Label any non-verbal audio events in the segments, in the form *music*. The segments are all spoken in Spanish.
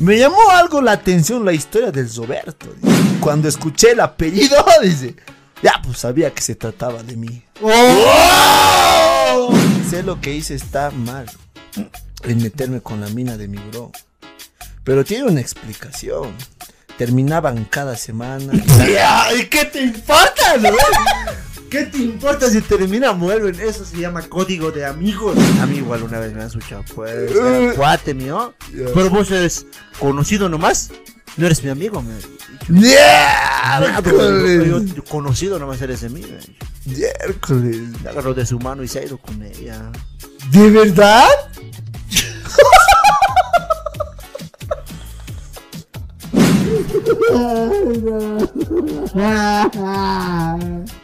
Me llamó algo la atención la historia del Roberto. dice. Cuando escuché el apellido, *laughs* dice, ya pues sabía que se trataba de mí. ¡Oh! Sé lo que hice está mal en meterme con la mina de mi bro. Pero tiene una explicación. Terminaban cada semana. *laughs* ¿Y qué te importa, no? ¿Qué te importa si termina vuelven? Eso se llama código de amigos. A mí igual una vez me han escuchado, pues, era cuate mío. Pero vos eres conocido nomás. No eres mi amigo, me. ¡Miércoles! Yo, yo conocido nomás eres de mí, me. Miércoles. Me agarró de su mano y se ha ido con ella. ¿De verdad?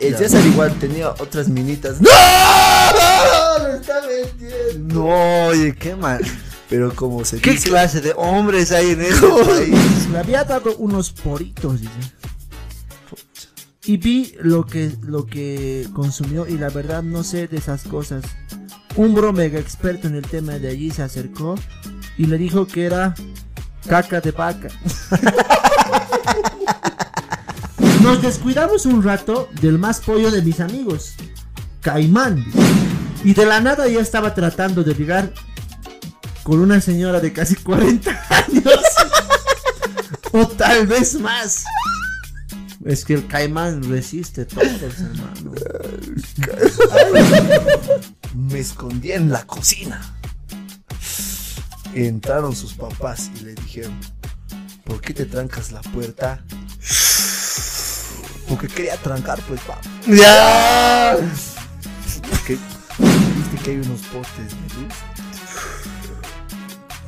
El César igual tenía otras minitas. ¡No! ¡Lo está metiendo! No, oye, qué mal. Pero como se ¿Qué dice... clase de hombres hay en este país? Me había dado unos poritos, dice. Y vi lo que, lo que consumió y la verdad no sé de esas cosas. Un bro mega experto en el tema de allí se acercó y le dijo que era caca de vaca. *laughs* Nos descuidamos un rato del más pollo de mis amigos, Caimán. Y de la nada ya estaba tratando de ligar con una señora de casi 40 años. *laughs* o tal vez más. Es que el caimán resiste todo, hermano. Me escondí en la cocina. Entraron sus papás y le dijeron, ¿por qué te trancas la puerta? Porque quería trancar, pues, papá. ¡Ya! Porque viste que hay unos postes de luz.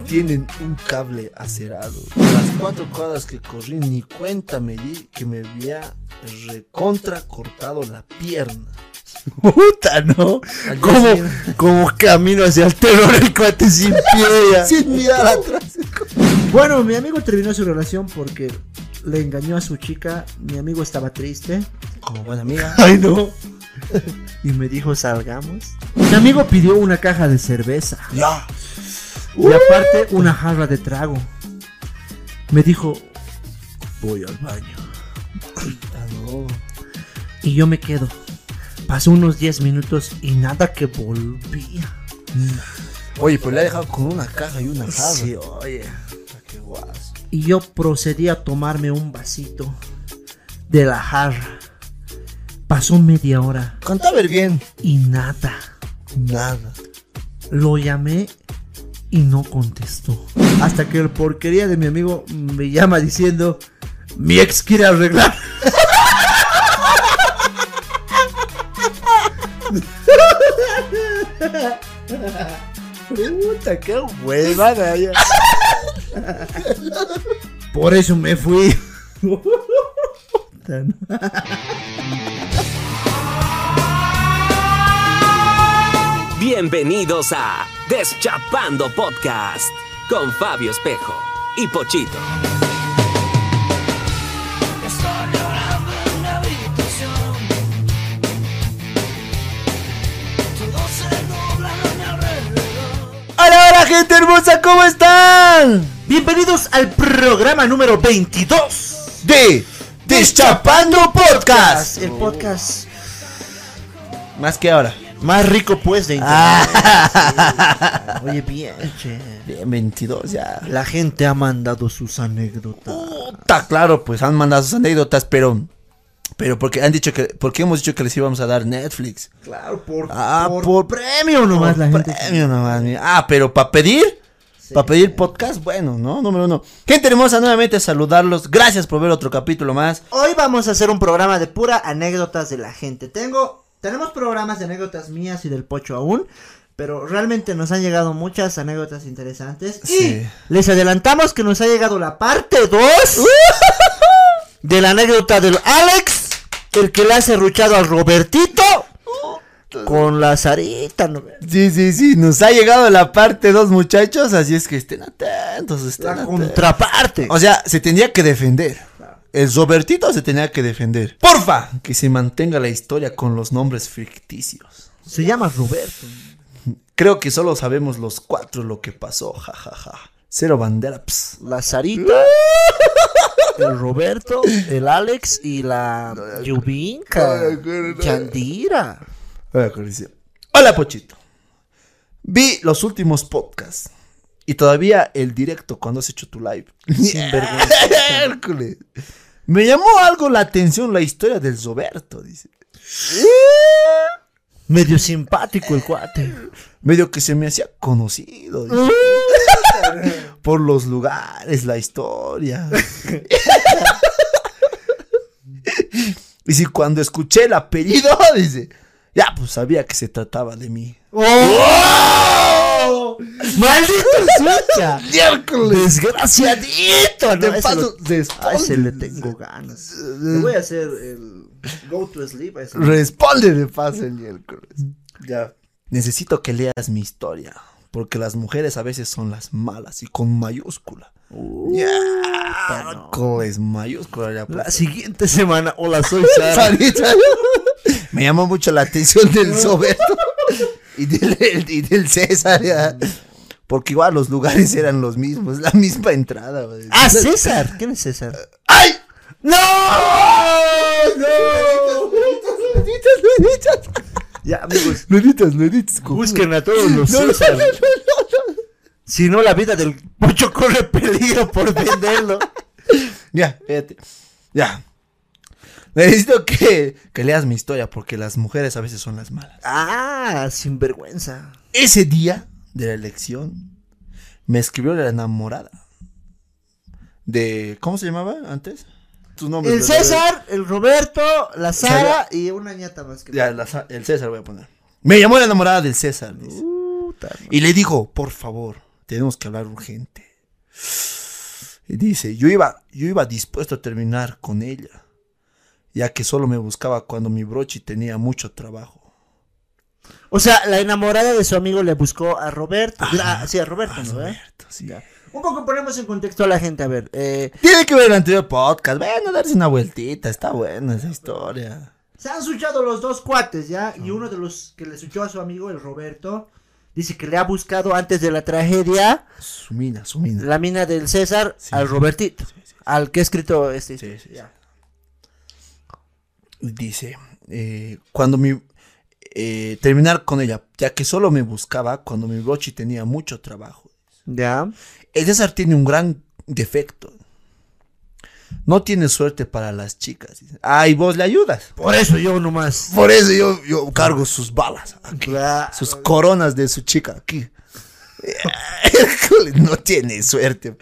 Tienen un cable acerado. Las cuatro cuadras que corrí ni cuenta me di que me había recontra cortado la pierna. Puta, ¿no? Como, como camino hacia el terror el cuate sin pie. ya. *laughs* Sin mirar atrás. Bueno, mi amigo terminó su relación porque le engañó a su chica. Mi amigo estaba triste. Como buena amiga. *laughs* Ay, no. Y me dijo, salgamos. Mi amigo pidió una caja de cerveza. Ya. Y aparte, una jarra de trago. Me dijo, voy al baño. Ah. Y yo me quedo. Pasó unos 10 minutos y nada que volvía. Oye, pues le ha dejado con una caja y una jarra. Sí, oye. Qué guas. Y yo procedí a tomarme un vasito de la jarra. Pasó media hora Canta ver bien. y nada. Nada. Lo llamé y no contestó. Hasta que el porquería de mi amigo me llama diciendo, mi ex quiere arreglar. *laughs* Puta, qué huevada. Por eso me fui. Bienvenidos a Deschapando Podcast con Fabio Espejo y Pochito. Hola, gente hermosa, ¿cómo están? Bienvenidos al programa número 22 De Deschapando Podcast. El podcast Más que ahora. más rico pues de internet. Sí. Oye, bien, che. Bien, 22 ya. La gente ha mandado sus anécdotas. Puta, claro, pues han mandado sus anécdotas, pero. Pero porque han dicho que. Porque hemos dicho que les íbamos a dar Netflix. Claro, por, Ah, por por- premio nomás la Por gente. Premio nomás. Ah, pero para pedir. Para pedir podcast, bueno, ¿no? Número uno. Gente hermosa, nuevamente saludarlos. Gracias por ver otro capítulo más. Hoy vamos a hacer un programa de pura anécdotas de la gente. Tengo, tenemos programas de anécdotas mías y del Pocho aún, pero realmente nos han llegado muchas anécdotas interesantes. Sí. Y les adelantamos que nos ha llegado la parte 2 *laughs* de la anécdota del Alex, el que le ha serruchado al Robertito con la Sarita. ¿no? Sí, sí, sí. Nos ha llegado la parte 2, muchachos. Así es que estén atentos. Estén La atentos. contraparte. O sea, se tenía que defender. El Robertito se tenía que defender. Porfa, que se mantenga la historia con los nombres ficticios. Se llama Roberto. Creo que solo sabemos los cuatro lo que pasó, jajaja. Cero bandera. La Sarita, el Roberto, el Alex y la Yubinka, Yandira. Hola, Pochito. Vi los últimos podcasts. Y todavía el directo cuando has hecho tu live. *laughs* Hércules. Me llamó algo la atención la historia del Zoberto, dice. Medio simpático el cuate. Medio que se me hacía conocido. dice. *laughs* *laughs* Por los lugares, la historia. *laughs* y si cuando escuché el apellido, *laughs* dice, ya pues sabía que se trataba de mí. ¡Oh! ¡Maldito suya! ¡Miércoles! ¡Desgraciadito! De No, paso, lo- a ese le tengo ganas. Le voy a hacer el go to sleep a ese. Responde de paso el miércoles. Ya. Necesito que leas mi historia. Porque las mujeres a veces son las malas y con mayúscula. ya. Es mayúscula ya. pues. La siguiente semana, hola, soy Sara. Sarita. Me llamó mucho la atención del Soberto y del, y del César. ya. Porque igual los lugares eran los mismos, la misma entrada. güey. Ah, César. ¿Quién es César? ¡Ay! ¡No! ¡No! Ya, amigos, Lo editas, cojudo. busquen a todos los No, no, César. no, no, no, no. Si no, la vida del pocho corre peligro por venderlo. Ya, fíjate. Ya. Necesito que, que leas mi historia porque las mujeres a veces son las malas. Ah, sinvergüenza. Ese día de la elección me escribió la enamorada de... ¿Cómo se llamaba antes? Tus nombres. El. César, el Roberto, la Sara y una ñata más que Ya, la el César voy a poner. Me llamó la enamorada del César. dice. Y le digo, por favor, tenemos que hablar urgente. Y dice, yo iba, yo iba dispuesto a terminar con ella, ya que solo me buscaba cuando mi brochi tenía mucho trabajo. O sea, la enamorada de su amigo le buscó a Roberto. Ah, sí, a Roberto, ¿no? eh? Roberto, sí. Un poco ponemos en contexto a la gente, a ver. Eh, Tiene que ver el anterior podcast. Ven a darse una vueltita. Está buena esa historia. se han suchado los dos cuates, ¿ya? Y uno de los que le suchó a su amigo, el Roberto, dice que le ha buscado antes de la tragedia Su mina, su mina. la mina del César Sí. al Robertito. Al que ha escrito este. Sí, sí, sí. ya. Dice, eh, cuando mi... eh, terminar con ella, ya que solo me buscaba cuando mi brochi tenía mucho trabajo. Ya. El César tiene un gran defecto. No tiene suerte para las chicas. Ah, y vos le ayudas. Por eso yo nomás. Por eso yo, yo cargo sus balas. aquí, Claro. sus coronas de su chica aquí. *laughs* No tiene suerte.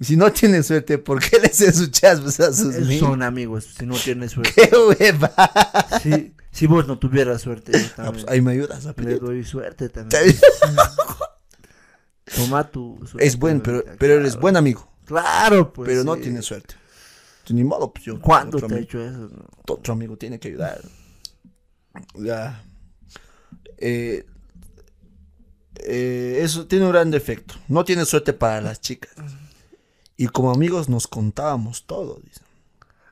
Si no tiene suerte, ¿por qué le haces sus chaspas a sus niños? Son amigos, si no tienes *laughs* suerte. ¡Qué hueva! Si, si vos no tuvieras suerte, yo Ah, pues, ahí me ayudas a Le pedir. doy suerte también. *laughs* Toma tu suerte. Es buen, pero, claro. pero eres buen amigo. Claro, pues. pero no sí. tiene suerte. Ni modo, pues yo. ¿Cuándo te amigo- hecho eso? no? otro amigo tiene que ayudar. Ya. Eh, eh, eso tiene un gran defecto. No tiene suerte para las chicas. Y como amigos nos contábamos todo. dice.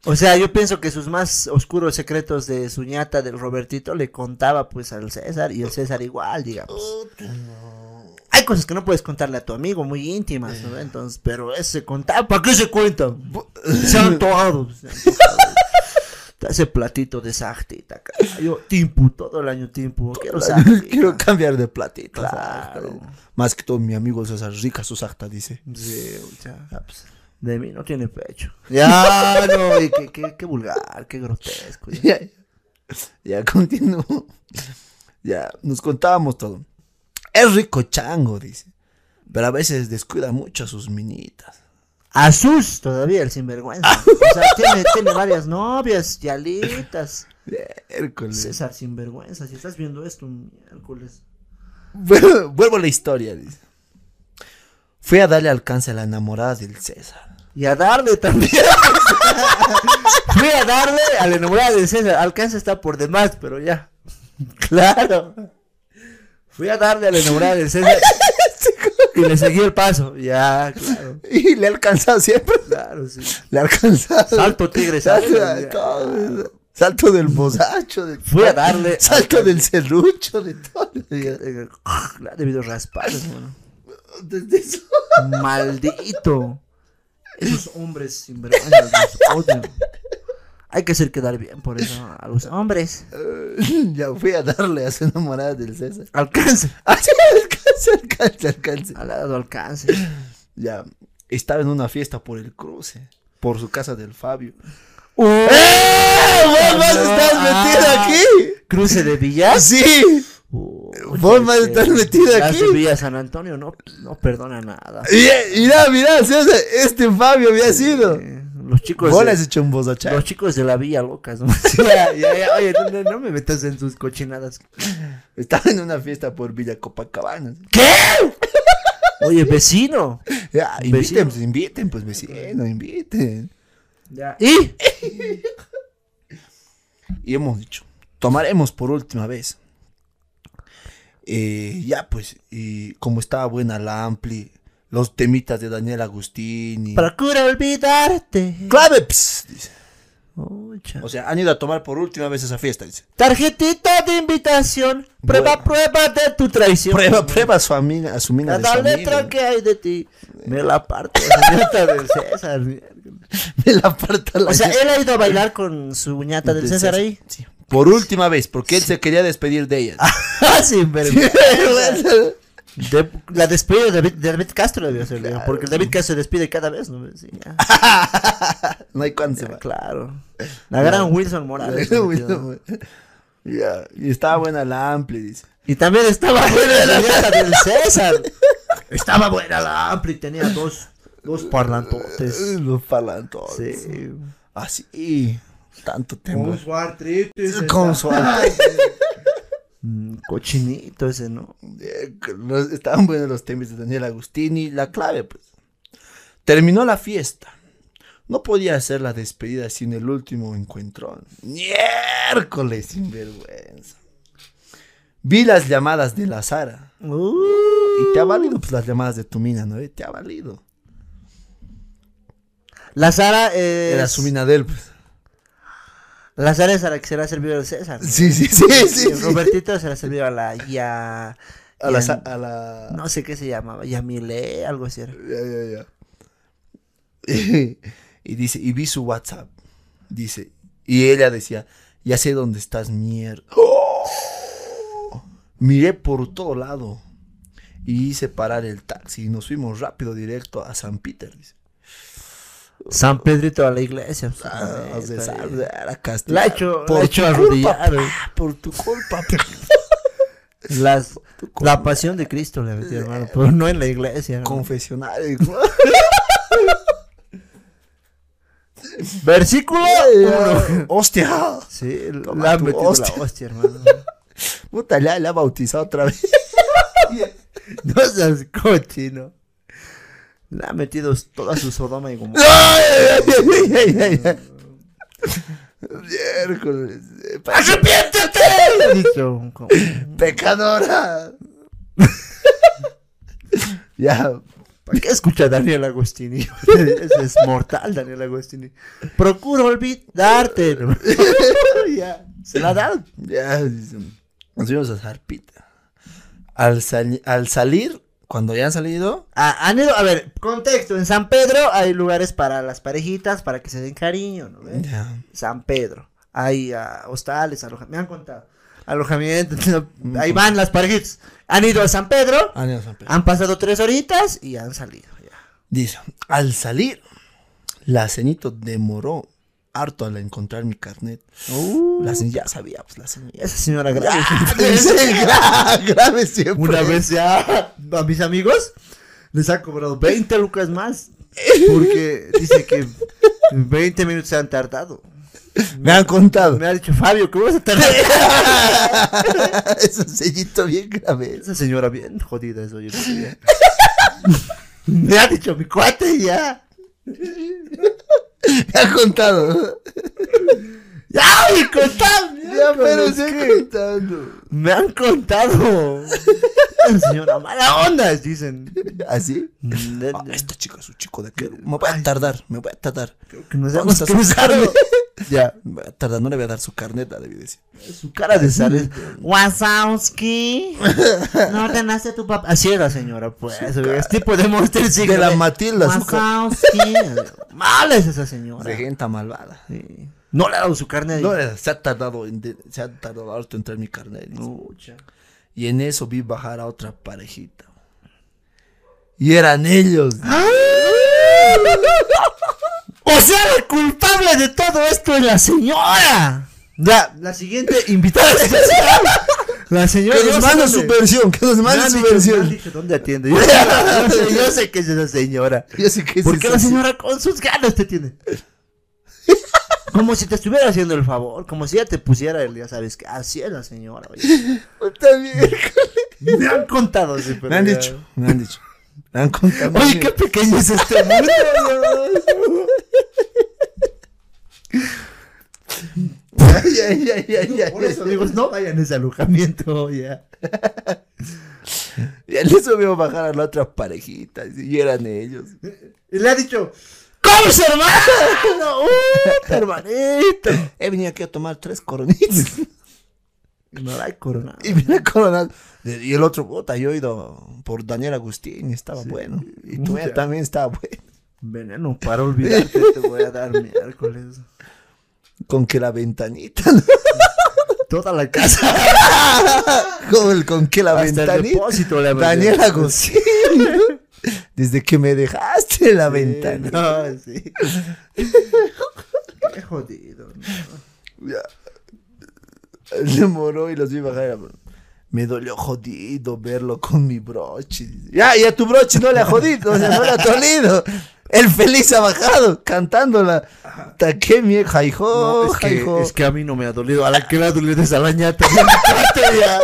O sea, yo pienso que sus más oscuros secretos de su ñata del Robertito le contaba pues al César y el César igual, digamos. Hay cosas que no puedes contarle a tu amigo, muy íntimas, ¿no? Entonces, pero ese contaba, ¿para qué se cuentan? *laughs* Se han antojado. Ese platito de sartita. Yo timpu, todo el año timpu. Quiero sartita. *laughs* Quiero cambiar de platito. Claro. Más que todo mi amigo César Rica su sarta dice. Sí, o sea, pues, de mí no tiene pecho. Ya, *laughs* no, y qué, qué, qué vulgar, qué grotesco. ya. Ya, ya continúo. Ya, nos contábamos todo. Es rico chango, dice. Pero a veces descuida mucho a sus minitas. A sus todavía el sinvergüenza. *laughs* O sea, tiene, tiene varias novias, yalitas. Miércoles. César sinvergüenza, si estás viendo esto miércoles. Vuelvo, vuelvo a la historia, dice. Fui a darle alcance a la enamorada del César. Y a darle también. *laughs* Fui a darle a la enamorada de César. Alcanza está por demás, pero ya. Claro. Fui a darle a la enamorada de César. *laughs* Y le seguí el paso. Ya, claro. Y le ha alcanzado siempre. Claro, sí. Le ha alcanzado. Salto tigre, Salto, salto. todo. Salto del bozacho. de- Fui a darle *laughs* Salto del serrucho. De todo. Le ha debido raspar, hermano. *laughs* Desde eso. Maldito. Esos hombres sinvergüenzas los odio. Hay que hacer quedar bien por eso *laughs* a los hombres. *laughs* ya fui a darle a su enamorada del César. Alcance. *laughs* Ah, sí, alcance, alcance, alcance. Al lado alcance. *clears throat* Ya, estaba en una fiesta por el cruce, por su casa del Fabio. ¡Eh! ¿Vos más estás metido Ah. aquí? ¿Cruce de Villas? Sí. Vos más estás metido aquí. de Villa San Antonio no, no perdona nada. Y- Mira, mira, César, este Fabio había sido. Los chicos. Vos de-. Los chicos de la villa locas, ¿no? *laughs* ya, ya, ya, oye, no, me metas en sus cochinadas. Estaba en una fiesta por Villa Copacabana. ¿Qué? Oye, vecino. Ya, Vecino. inviten, pues inviten, pues vecino, inviten. Ya. ¿Y? Y hemos dicho, tomaremos por última vez. Eh, ya pues, y como estaba buena la ampli, los temitas de Daniel Agustín y... Procura olvidarte. ¡Clave! ps, dice. O sea, han ido a tomar por última vez esa fiesta, dice. Tarjetita de invitación. Prueba, Bueno. prueba de tu traición. Prueba, prueba a su amiga, a su mina de Cada su letra amigo. que hay de ti. Me la parte. *laughs* señorita del César. Me la aparta la O sea, él ha ido a bailar con su ñata del César ahí. Sí. Por última vez, porque él se quería despedir de ella. *laughs* Ah, sí, pero. *laughs* De- la despedida de David, de David Castro debió ser, digo, porque David Castro se despide cada vez, ¿no? Sí, ya, *laughs* no hay cuándo se va. claro. La gran Wilson Morales. ya, y estaba buena la ampli, dice. Y también estaba buena la ñata del César. Estaba buena la ampli, tenía dos, dos parlantotes. Los palantos. Sí. Así. Tanto tiempo. su artritis. Con su artritis. *laughs* Mm, Cochinito ese, ¿no? Eh, Estaban buenos los temas de Daniel Agustini. La clave, pues. Terminó la fiesta. No podía hacer la despedida sin el último encuentro. Miércoles, sinvergüenza. Vi las llamadas de la Sara. Uh, Y te ha valido, pues, las llamadas de tu mina, ¿no? Y te ha valido. la Sara es... Era su mina de él, pues. La Sara es a la que se le ha servido el César. ¿no? Sí, sí, sí, sí. Y sí. Robertito se la servió a la ya. A la, ya- Sa- a la... No sé qué se llamaba, Yamile, algo así era. Ya, ya, ya. *laughs* y dice, y vi su WhatsApp. Dice, y ella decía, ya sé dónde estás, mierda. ¡Oh! Miré por todo lado. Y hice parar el taxi y nos fuimos rápido directo a San Peter. Dice. San Pedrito a la iglesia. pues, Ah, a la castigar. La hecho, la por ha hecho tu arrodillar. culpa, pa, por tu culpa. pa. *laughs* Las, la pasión de Cristo le metió, hermano, pero no en la iglesia. Confesionario. *laughs* Versículo uno. Hostia. Sí, Toma la ha tu metido hostia. la hostia, hermano. Puta, le ha, le ha bautizado otra vez. *laughs* No seas cochino. Le ha metido toda su Sodoma y Gomorra. ¡Ay, ay, ay, ay, ay! Miércoles. ¡Arrepiéntete! Dicho, como- ¡Pecadora! ya. ¿Para qué escucha a Daniel Agostini? Ese es mortal, Daniel Agostini. Procura olvidarte. ya, se la ha dado. Ya. Nos fuimos a Zarpita. Al salir, cuando ya han salido. Ah, han ido, a ver, contexto. En San Pedro hay lugares para las parejitas, para que se den cariño, ¿no? ves? San Pedro. Hay ah, hostales, alojamientos. Me han contado. Alojamiento. *laughs* Ahí van las parejitas. Han ido a San Pedro. Ah, ya, San Pedro. Han pasado tres horitas y han salido. Ya. Dice, al salir, la ceñito demoró harto al encontrar mi carnet. La ceñita ya sabía, pues la ceñita. Esa señora grave. grave, *laughs* grave siempre. Una vez ya a mis amigos les ha cobrado 20 lucas más. Porque dice que 20 minutos se han tardado. Me han contado. Me ha dicho Fabio, ¿cómo vas a tardar? *laughs* es un sellito bien grave. Esa señora bien jodida es hoy en día. Me ha dicho mi cuate ya. *laughs* Me ha contado. *laughs* ¡Ya, me contaron! Ya, pero se contando. Me han contado. *laughs* Señora mala onda, dicen. ¿Así? Ah, de- este chico es un chico de que me voy a tardar, me voy a tardar. que nos ¿Dónde hemos está su cruzado. carne? *laughs* Ya. *laughs* Tarda, no le voy a dar su carneta, debí decir. Su cara de sal es. Wazowski. No ordenaste a tu papá. Así era, señora, pues. Es tipo de Monster Inc. De la Matilda, Wazowski. Mala es esa señora. De gente malvada. Sí. No le ha dado su carne. No, se ha tardado en, se ha tardado harto en traer mi. Pucha. Y en eso vi bajar a otra parejita. Y eran ellos. *laughs* O sea, la culpable de todo esto es la señora. Ya, la siguiente invitada. La señora. Que nos mande su versión, que nos han su versión. dónde atiende. *laughs* Yo, sé, yo sé que es esa señora. Yo sé que es ¿Por qué esa la señora con sus ganas te tiene? Como si te estuviera haciendo el favor, como si ella te pusiera el, ya sabes, que así es la señora. oye. *laughs* Está bien. Me han contado, sí, pero Me han ya- dicho, me han dicho. Me han contado. Oye, qué pequeño es este mundo. Ya, ya, ya, ya, Por eso digo, no vayan a ese alojamiento, ya. Y en eso veo bajar a la otra parejita. Y eran ellos. Y le ha dicho, ¿cómo su hermano? *laughs* ¡Uh, hermanito! He venido aquí a tomar tres coronitas. *laughs* No hay corona. Y viene coronado. Y el otro, puta, yo he ido por Daniel Agustín y estaba bueno. Y *laughs* tú también estaba bueno. Veneno, para olvidarte te voy a dar miércoles. Con que la ventanita. Toda la casa. con, el, con que la Hasta el ventanita. depósito le Daniel Agustín. Desde que me dejaste la ventana. No, sí. Qué jodido. ¿no? Ya. Se moró y los vi bajar. Me dolió jodido verlo con mi broche. Ya, y a tu broche no le ha jodido, o sea, no le ha dolido. El feliz ha bajado cantándola. Ta qué mierda, hijo, No, es, que, hijo. es que a mí no me ha dolido. A la que le ha dolido esa lañata. *laughs* ya.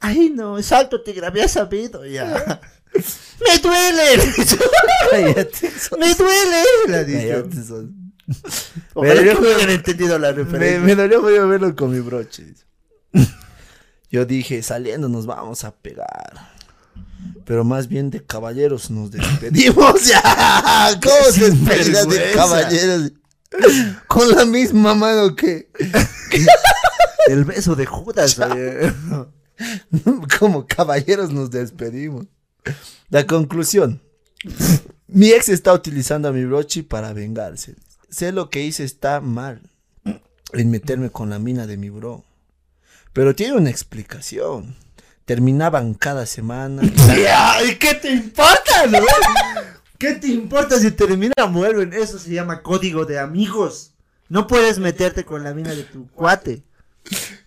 Ay, no, exacto, te había sabido ya. *laughs* ¡Me duele! Cállate, *laughs* ¡Me duele! Cállate, Ojalá Me que dolió- me hayan entendido la Me, referencia. me dolió jodido verlo con mi broche. Yo dije, saliendo nos vamos a pegar. Pero más bien de caballeros nos despedimos. *laughs* Ya, ¿cómo se despedida de caballeros? Con la misma mano que. El beso de Judas. *laughs* Como caballeros nos despedimos. La conclusión. Mi ex está utilizando a mi broche para vengarse. Sé lo que hice está mal. En meterme con la mina de mi bro. Pero tiene una explicación. Terminaban cada semana. ¿Y qué te importa, no? ¿Qué te importa si terminan vuelven? Eso se llama código de amigos. No puedes meterte con la mina de tu cuate.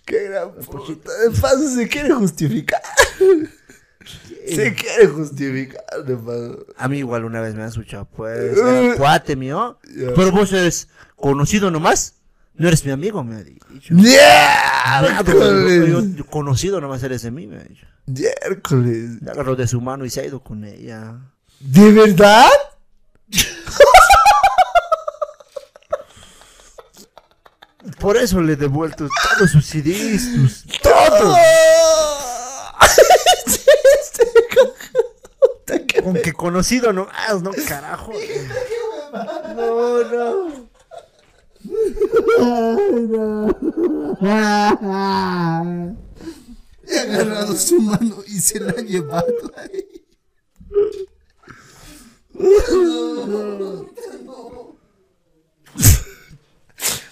Qué gran puta. De paso se quiere justificar. Se quiere justificar, de. A mí igual una vez me han escuchado, pues, era cuate mío. Pero vos eres conocido nomás. No eres mi amigo, me ha dicho. ¡Miércoles! Yo- yo conocido nomás eres de mí, me ha dicho. Miércoles. Le agarró de su mano y se ha ido con ella. ¿De verdad? Por eso le he devuelto todos sus CDs, sus- ¡Todo! Con que conocido nomás, no carajo. No, no. He agarrado su mano y se la ha llevado ahí.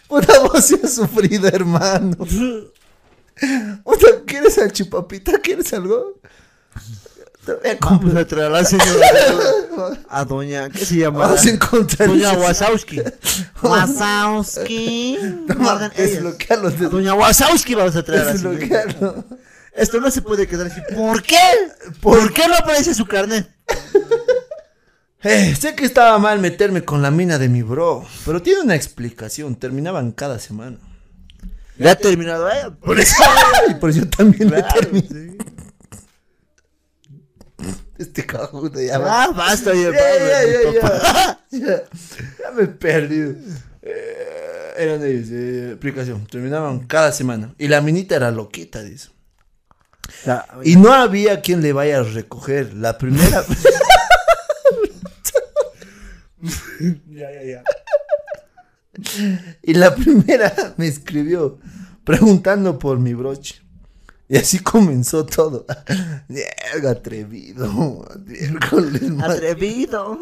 Puta vos sí has sufrido, hermano. Puta, ¿quieres al chupapita? ¿Quieres algo? A comprar. Vamos a traer a la señora. A doña, ¿qué se llama? Vamos a encontrar. Doña Wasowski. Wasowski. Desbloquearlo. *laughs* A Doña Wasowski vamos a traer a la señora. Esto no se puede quedar así. ¿Por qué? ¿Por qué no aparece su carnet? *laughs* Eh, sé que estaba mal meterme con la mina de mi bro, pero tiene una explicación. Terminaban cada semana. ¿Le ha terminado a ella? Por eso. *laughs* Y por eso también Claro, terminé. Este cajudo ya va. Ah, basta, ya, *laughs* Ya, ya, me he perdido. Eh, eran ellos, eh, explicación. Terminaban cada semana. Y la minita era loquita, dice. Y no había quien le vaya a recoger. La primera. *laughs* ya, ya, ya. Y la primera me escribió preguntando por mi broche. Y así comenzó todo. *laughs* Mierda, atrevido. *laughs* Miércoles, *laughs* man. Atrevido.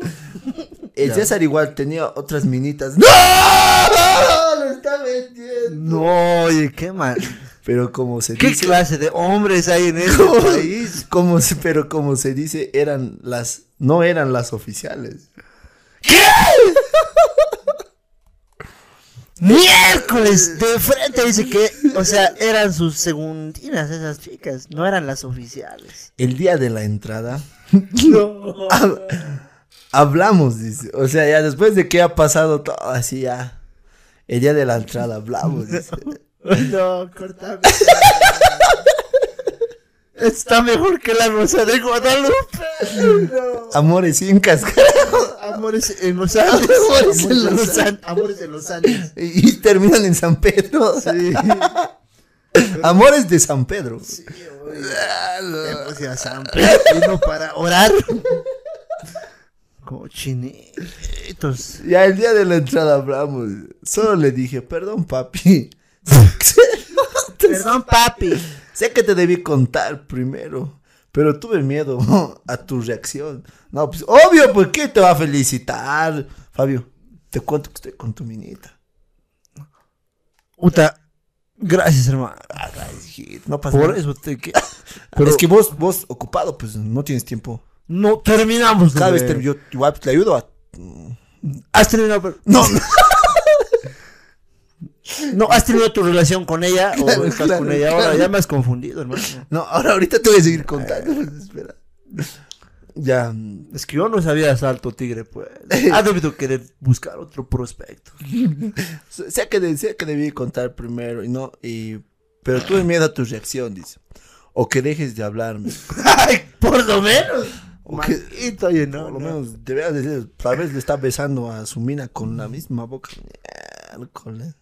El César igual tenía otras minitas. ¡No! Lo está metiendo. No, oye, qué mal. Pero como se ¿Qué dice. clase de hombres hay en este país? como se- pero como se dice, eran las. No eran las oficiales. Miércoles, de frente dice que, o sea, eran sus segundinas esas chicas, no eran las oficiales. El día de la entrada. *laughs* No. hab- hablamos, dice. O sea, ya después de que ha pasado todo así ya. El día de la entrada hablamos, dice. *laughs* No, cortame. Está mejor que la rosa de Guadalupe. No. Amores incas. Amores en los Andes. Amores en los An- Amores en los Andes. y, y terminan en San Pedro. Sí. *laughs* Amores de San Pedro. Hemos ido a San Pedro para orar. Cochinitos. Ya el día de la entrada hablamos. Solo le dije, perdón, papi. *laughs* *laughs* Perdón, papi. sé que te debí contar primero, pero tuve miedo *laughs* a tu reacción. No, pues obvio, ¿por qué te va a felicitar? Fabio, te cuento que estoy con tu minita. Puta, gracias, hermano. Hijito, no pasa Por nada. eso te que. *laughs* Es que vos, vos ocupado, pues no tienes tiempo. No terminamos Cada vez te, yo igual te ayudo a... Has terminado, pero- No, no. *laughs* No, has terminado tu relación con ella o estás claro, con ella ahora. Ya me has confundido, hermano. No, ahora ahorita te voy a seguir contando. pues, espera. Ya. Es que yo no sabía salto tigre, pues. Has debido querer buscar otro prospecto. *laughs* Sé que, de- sé que debí contar primero y no, y, pero tuve miedo a tu reacción, dice. O que dejes de hablarme. *laughs* Ay, por lo menos. O que, Maldito, oye, no, por lo no. menos, deberías decir, tal vez le está besando a su mina con la misma boca. Miércoles.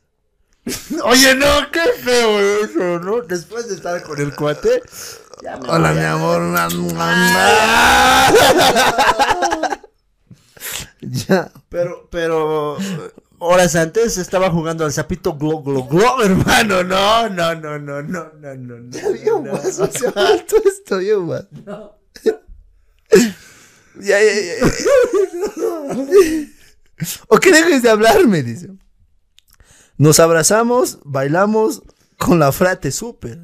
*laughs* Oye, no, qué feo eso, ¿no? Después de estar con el cuate. ya me Hola, voy mi a- amor. *laughs* ya. Pero, pero. Horas antes estaba jugando al sapito glo glo glo, hermano. No, no, no, no, no, no, no, no. Esto, más. Ya, ya, ya, ya. *laughs* O que dejes de hablarme, dice. Nos abrazamos, bailamos con la frate súper.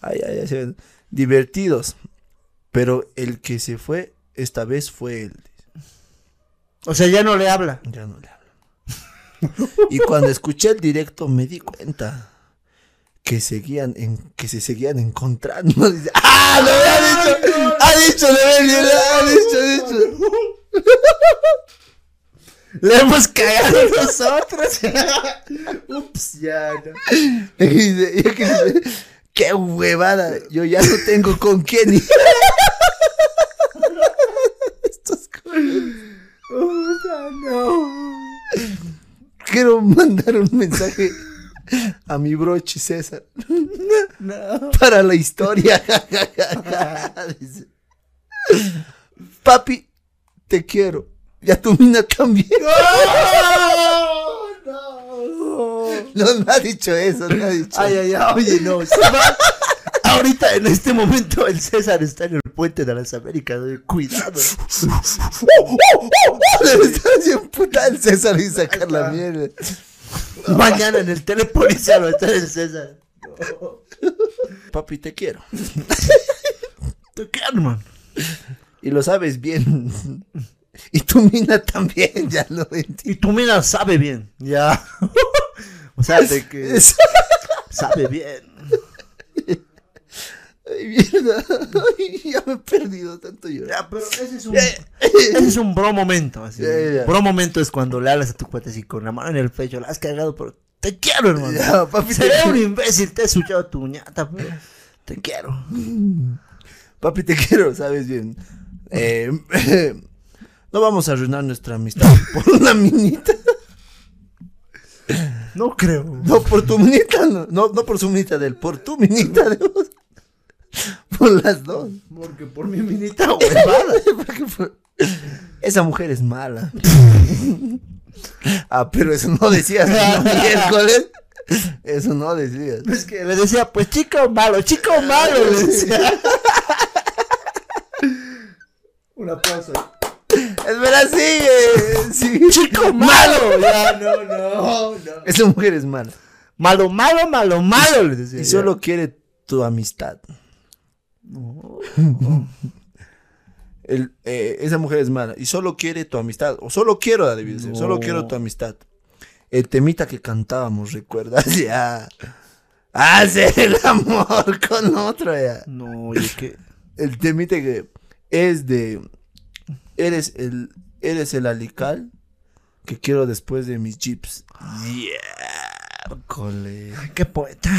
Ay, ay, ay, divertidos. Pero el que se fue, esta vez fue él. O sea, ya no le habla. Ya no le hablo. *laughs* y cuando escuché el directo me di cuenta que seguían en, que se seguían encontrando. *laughs* Dice, ¡Ah! ¡Lo había dicho! ¡Ha dicho, lo había dicho! ¡Ha dicho, ha dicho! Le hemos cagado nosotros. *laughs* Ups, ya no. *laughs* ¡Qué huevada! Yo ya no tengo con quién ir. *laughs* Estos. Puta, no. Quiero mandar un mensaje a mi broche César. No. para la historia. Papi, te quiero. Y a tu mina también. *laughs* No. No, no ha dicho eso, no ha dicho. Ay, ay, ay, oye, no. se va. Ahorita, en este momento, el César está en el puente de las Américas. oye, Cuidado. Le está haciendo puta el César y sacar la mierda. Mañana en el telepolicía va a estar el César. Papi, te quiero. Te quiero, hermano. Y lo sabes bien. Y tu mina también, ya lo entiendo. Y tu mina sabe bien. Ya. *laughs* o sea, de que sabe bien. Ay, mierda. Ay, ya me he perdido tanto llorar. Ya, pero ese es un, ese es un bro momento. Así. Ya, ya, ya. Bro momento es cuando le hablas a tu cuate así con la mano en el pecho. La has cagado, pero te quiero, hermano. Ya, papi, Seré un imbécil, te he escuchado tu ñata, pero te quiero. Papi, te quiero, sabes bien. Eh, *laughs* no vamos a arruinar nuestra amistad *laughs* por una minita. No creo. No, por tu minita, no, no, no por su minita de él, por tu minita de vos. Por las dos. Porque por mi minita huevada. *laughs* Por- Esa mujer es mala. *laughs* ah, pero eso no decías el miércoles. Eso no decías. Es que le decía, pues chico malo, chico malo, le decía. Un aplauso. Espera, sigue. sigue. *laughs* Chico malo. Ya, no, no, no. Esa mujer es mala. Malo, malo, malo, malo, decía. Y solo quiere tu amistad. *laughs* El, eh, esa mujer es mala. Y solo quiere tu amistad. O solo quiero, debí decir. Solo No. quiero tu amistad. El temita que cantábamos, ¿recuerdas? *laughs* Ya. Hacer el amor con otro, ya. No, oye, que. El temita que es de. Eres el. Eres el alical que quiero después de mis jeeps. Yeah. Qué poeta.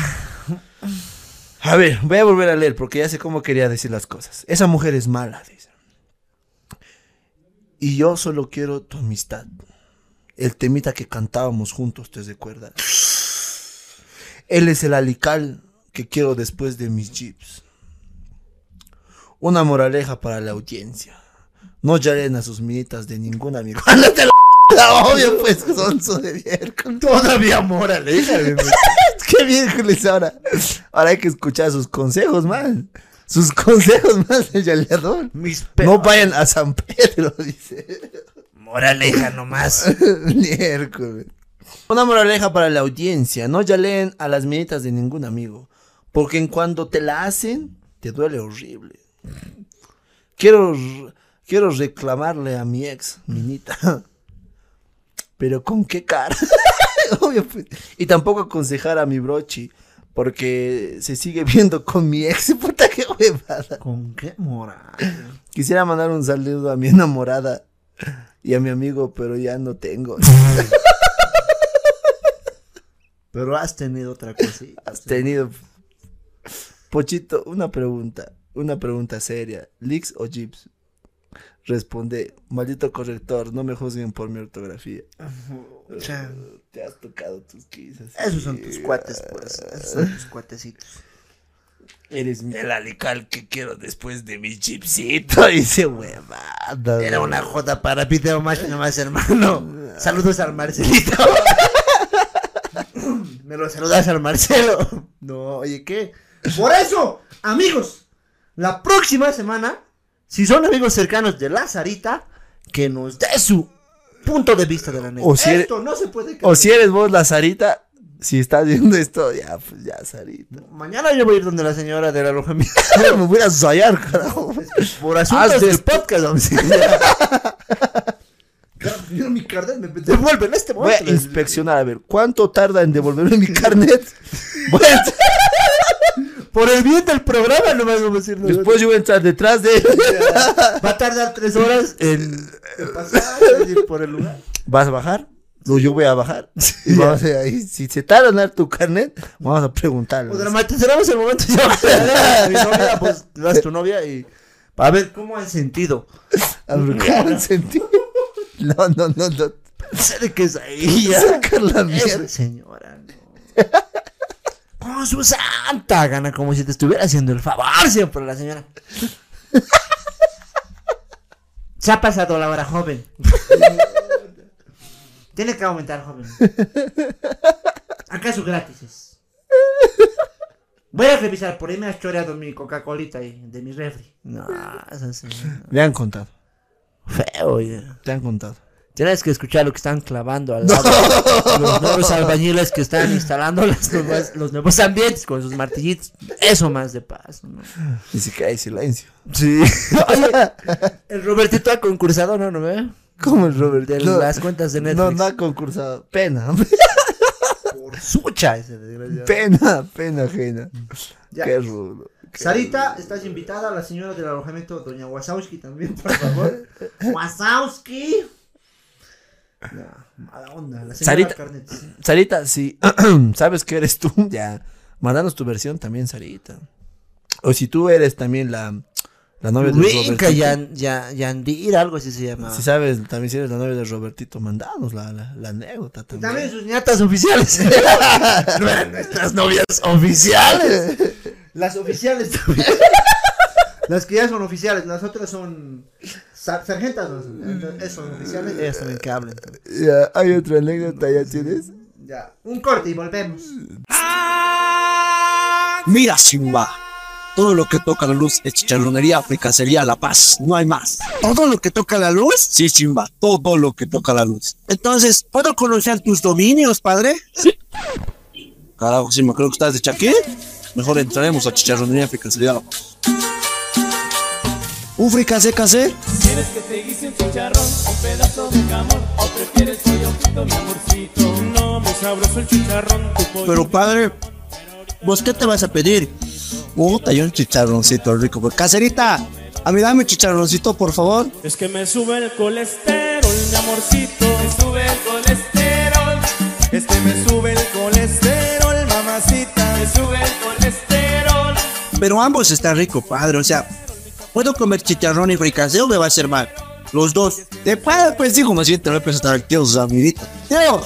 A ver, voy a volver a leer porque ya sé cómo quería decir las cosas. Esa mujer es mala, dice. Y yo solo quiero tu amistad. El temita que cantábamos juntos, ¿te recuerdas? Él es el alical que quiero después de mis jeeps. Una moraleja para la audiencia. No llaren a sus minitas de ningún amigo. *laughs* Ándate la *laughs* obvio, pues, sonso de miércoles. Todavía mora, le dije. Qué miércoles ahora. Ahora hay que escuchar sus consejos más. Sus consejos más de Yaleador. Mis No vayan a San Pedro, *laughs* dice. Moraleja nomás. Miércoles. Una moraleja para la audiencia. No yaleen a las minitas de ningún amigo. Porque en cuando te la hacen, te duele horrible. Quiero, quiero reclamarle a mi ex, minita. *laughs* Pero con qué cara. *laughs* Obvio, pues. Y tampoco aconsejar a mi brochi. Porque se sigue viendo con mi ex. *laughs* Puta qué huevada. ¿Con qué moral? Quisiera mandar un saludo a mi enamorada y a mi amigo, pero ya no tengo. Pero has tenido otra cosita. Has tenido. Pochito, una pregunta. Una pregunta seria. ¿Leaks o Jeeps? Responde, maldito corrector, no me juzguen por mi ortografía. *laughs* Te has tocado tus quizás. Esos son tus cuates, pues. Esos son tus cuatecitos. Eres mi- el alical que quiero después de mi chipsito. *laughs* Dice huevada. Era una joda para video más nomás, hermano. *laughs* Saludos al Marcelito. Me lo saludas al Marcelo. No, oye, ¿qué? Por eso, amigos, la próxima semana, si son amigos cercanos de la Sarita, que nos dé su punto de vista de la neta. O si eres- Esto no se puede O si eres vos la Sarita, si estás viendo esto, ya, pues ya, Sarita. Mañana yo voy a ir donde la señora del alojamiento. *laughs* me voy a zayar, carajo. Por asuntos Haz del podcast, vamos *laughs* Yo mi carnet me devuelven este Voy a momento. inspeccionar a ver cuánto tarda en devolverme mi carnet. *laughs* Voy a Por el bien del programa, no me vamos a decir nada. después yo voy a entrar detrás de él. *laughs* Va a tardar tres horas en, en pasar en ir por el lugar. ¿Vas a bajar? No, yo voy a bajar. Y vamos a ahí, si se tarda en dar tu carnet, vamos a preguntarle. O dramatizaremos el momento. Mi novia, pues das tu novia y. A ver cómo han sentido. A ver, ¿cómo en sentido? No, no, no, no. Sé de qué es ahí. ya. Sacar la mierda. señora. no. Con su santa gana, como si te estuviera haciendo el favor siempre la señora. *laughs* Se ha pasado la hora, joven. *laughs* Tiene que aumentar, joven. ¿Acaso gratis es? Voy a revisar, por ahí me has choreado mi Coca-Colita y de mi refri. No, eso sí. Le han contado. Feo, ya. Te han contado. Tienes que escuchar lo que están clavando al lado. Los nuevos albañiles que están instalando los nuevos, los nuevos ambientes con sus martillitos. Eso más de paso, ¿no? Dice que hay silencio. Sí. *laughs* Oye, el Robertito ha concursado, ¿no? ¿No ve? ¿Cómo el Robert? De No, las cuentas de Netflix. No, no ha concursado. Pena. *laughs* Por sucha ese desgraciado. Pena, pena ajena. Ya. Qué rudo. Sarita, estás invitada. La señora del alojamiento, doña Wasowski, también, por favor. *laughs* Wasowski. Ya, mala onda. La señora Sarita. Carnet. Sarita, si *clears throat* sabes que eres tú, ya, mandanos tu versión también, Sarita. O si tú eres también la, la novia de Robertito. Yan, Yan, Yandir, algo así se llama. Si sabes, también si eres la novia de Robertito, mandanos la, la, la anécdota también. también sus nietas oficiales. no *laughs* nuestras novias oficiales. Las oficiales también. *laughs* Las que ya son oficiales, las otras son sa- sargentas, ¿no? Entonces, son oficiales, ellas también que hablen. Ya, hay otra anécdota, ¿ya tienes? Ya, un corte y volvemos. Mira, Simba. Todo lo que toca la luz es chicharronería, fricasería, La Paz. No hay más. ¿Todo lo que toca la luz? Sí, Simba. Todo lo que toca la luz. Entonces, ¿puedo conocer tus dominios, padre? Sí. Carajo, Simba, creo que estás de chaqué. Mejor entraremos a chicharronería, fricasería, La Paz. ¿Un fricasé casé? ¿Quieres que te guise un chicharrón, un pedazo de jamón? ¿O prefieres mi amorcito? No, muy sabroso el chicharrón, tu pollo. Pero padre, ¿vos qué te vas a pedir? Puta, yo un chicharroncito rico. Pues, Caserita, a mí dame un chicharroncito, por favor. Es que me sube el colesterol, mi amorcito. Me sube el colesterol. Es que me sube el colesterol, mamacita. Me sube el colesterol. Pero ambos están ricos, padre. O sea, ¿puedo comer chicharrón y fricasé o me va a hacer mal? Los dos. Te puedo, pues hijo, me siento voy a presentar aquí a sus amiguitos. Tío,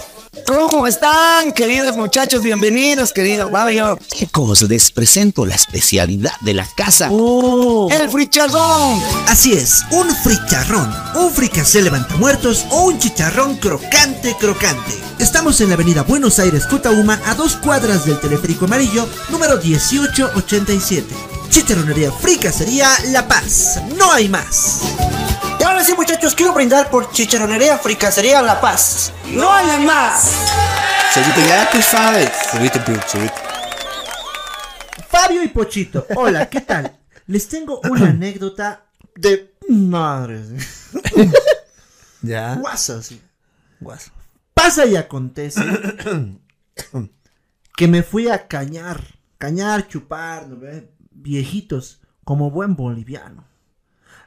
¿cómo están, queridos muchachos? Bienvenidos, queridos. Vaya, ¿cómo se les presento la especialidad de la casa? ¡El fricharrón! Así es, un fricharrón, un fricasé levantamuertos o un chicharrón crocante crocante. Estamos en la avenida Buenos Aires, Cutauma, a dos cuadras del teleférico amarillo, número 1887. Chicharronería Fricasería La Paz, no hay más. Y ahora sí, muchachos, quiero brindar por chicharronería, fricasería La Paz. ¡No hay más! Subite ya, tú sabes. Subite, subite. Fabio y Pochito, hola, ¿qué tal? Les tengo una *clears throat* anécdota de madre. *laughs* Ya. Guasa, sí. Guas. Pasa y acontece *clears throat* que me fui a cañar, cañar, chupar, ¿no ve? Viejitos, como buen boliviano.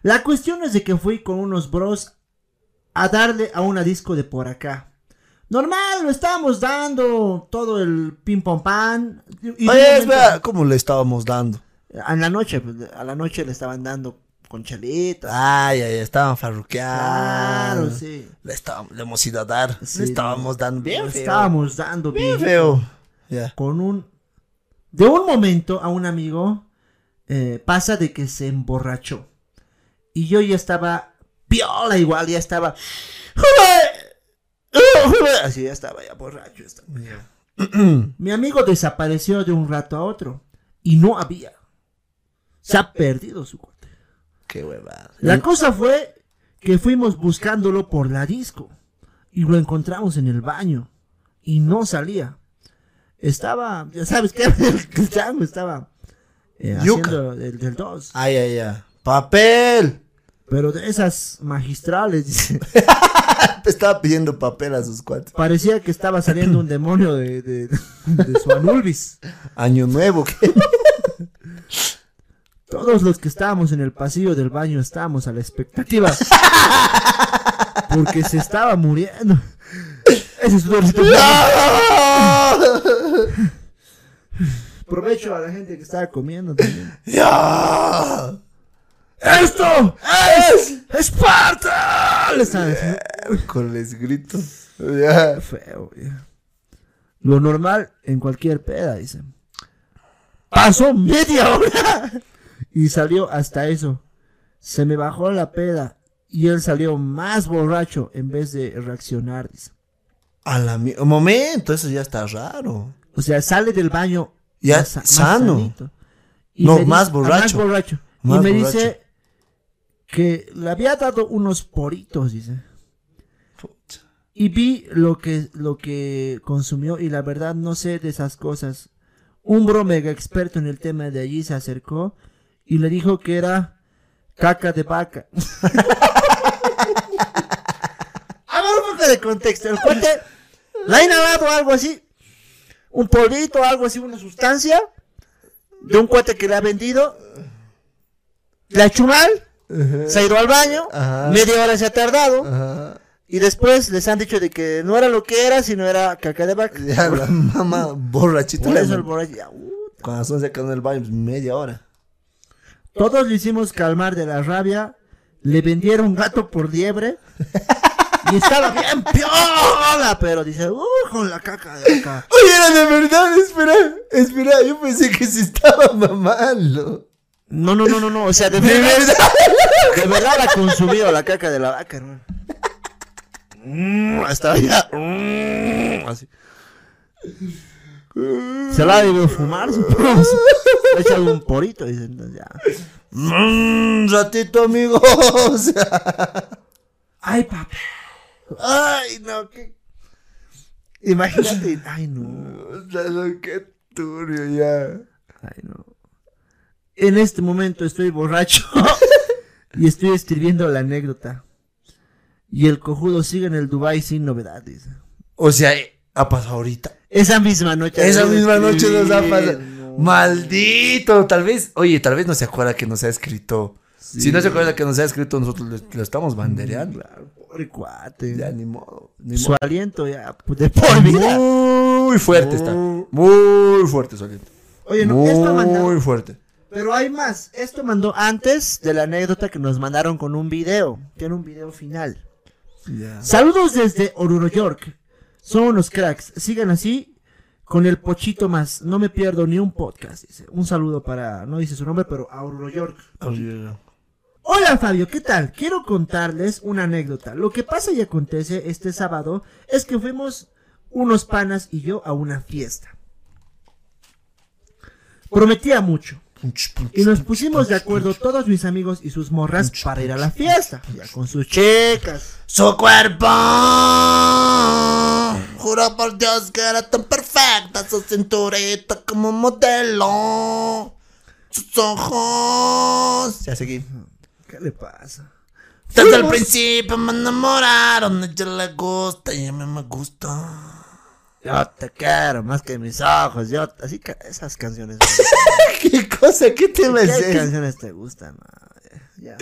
La cuestión es de que fui con unos bros a darle a una disco de por acá. Normal, lo estábamos dando todo el ping pong pan. Y Oye, espera, ¿cómo le estábamos dando? a la noche, pues, a la noche le estaban dando con chelitas. Ay, ay, estaban farruqueando. Claro, sí. Le, estábamos, le hemos ido a dar. Sí, le estábamos dando bien Le feo. estábamos dando bien bien feo. Con un de un momento a un amigo eh, pasa de que se emborrachó y yo ya estaba piola igual ya estaba así ya estaba ya borracho estaba. mi amigo desapareció de un rato a otro y no había se ha perdido su cuate Qué huevada. la cosa fue que fuimos buscándolo por la disco y lo encontramos en el baño y no salía. Estaba, ya sabes chango *laughs* estaba eh, haciendo el del 2, Ay, ay, ay. ¡Papel! pero de esas magistrales, dice. *laughs* Estaba pidiendo papel a sus cuates. parecía que estaba saliendo un demonio de, de, de su Anubis. Año nuevo, ¿qué? Todos los que estábamos en el pasillo del baño estábamos a la expectativa. Porque se estaba muriendo. Ese es un *laughs* Provecho a la gente que estaba comiendo también. ¡Ya! ¡Esto es Esparta! Le. Con les grito. Ya. Feo, güey. Lo normal en cualquier peda, dice. Pasó media hora y salió hasta eso. Se me bajó la peda y él salió más borracho en vez de reaccionar, dice. A la mi- Un momento, eso ya está raro. O sea, sale del baño Ya más sa- más sano. No, más ah, borracho. Más borracho. Más y me borracho. dice que le había dado unos poritos, dice. Y vi lo que, lo que consumió y la verdad no sé de esas cosas. Un bro mega experto en el tema de allí se acercó y le dijo que era caca de vaca. *laughs* A ver un poco de contexto. El cuate le ha inhalado algo así. Un polvito, algo así, una sustancia. De un cuate que le ha vendido. Le ha hecho mal. Se ha ido al baño. Ajá. Media hora se ha tardado. Ajá. Y después les han dicho de que no era lo que era, sino era caca de vaca. Ya, la mamá borrachita. Por eso el ya, uh. Cuando son sacando el baño, pues, media hora. Todos le hicimos calmar de la rabia. Le vendieron gato por liebre. *laughs* Y estaba bien piola, pero dice, uh, con la caca de acá. Oye, era de verdad, espera, espera, yo pensé que se estaba mamando. No, no, no, no, no. O sea, de verdad. De verdad la ha consumido la caca de la vaca, hermano. Mm, Hasta allá. Mm, Así. Se la ha debido fumar, supongo. Le ha echado un porito, dice. entonces ya. Un ratito, amigos. Ay, papá. Ay, no, qué. Imagínate. Ay, no. Qué turbio ya. Ay, no. En este momento estoy borracho *laughs* y estoy escribiendo la anécdota. Y el cojudo sigue en el Dubai sin novedades. O sea, eh, ha pasado ahorita. Esa misma noche. Esa misma noche nos ha pasado. no. Maldito. Tal vez, oye, tal vez no se acuerda que nos ha escrito. Si no se acuerda que nos ha escrito, nosotros lo, lo estamos bandereando. Claro, pobre cuate. Ya, ni modo. Ni Su modo. aliento ya pues, de por vida. Muy fuerte está. Muy- fuerte su aliento. Oye, no, esto Muy mandado. fuerte. Pero hay más. Esto mandó antes de la anécdota que nos mandaron con un video. Tiene un video final. Saludos desde Oruro, York. Son unos cracks. Sigan así con el pochito más. No me pierdo ni un podcast. Dice. Un saludo para, no dice su nombre, pero a Oruro, York. Hola Fabio, ¿qué tal? Quiero contarles una anécdota. Lo que pasa y acontece este sábado es que fuimos unos panas y yo a una fiesta. Prometía mucho. Y nos pusimos de acuerdo todos mis amigos y sus morras para ir a la fiesta. Ya con sus checas. Su cuerpo. Juro por Dios que era tan perfecta. Su cinturita como modelo. Sus ojos. Ya seguí. ¿Qué le pasa? Desde el principio me enamoraron. A ella le gusta y a mí me gusta. Yo te quiero más que mis ojos. Yo, así que esas canciones. *laughs* ¿Qué cosa? ¿Qué te ¿Qué canciones te gustan? Ah, ya.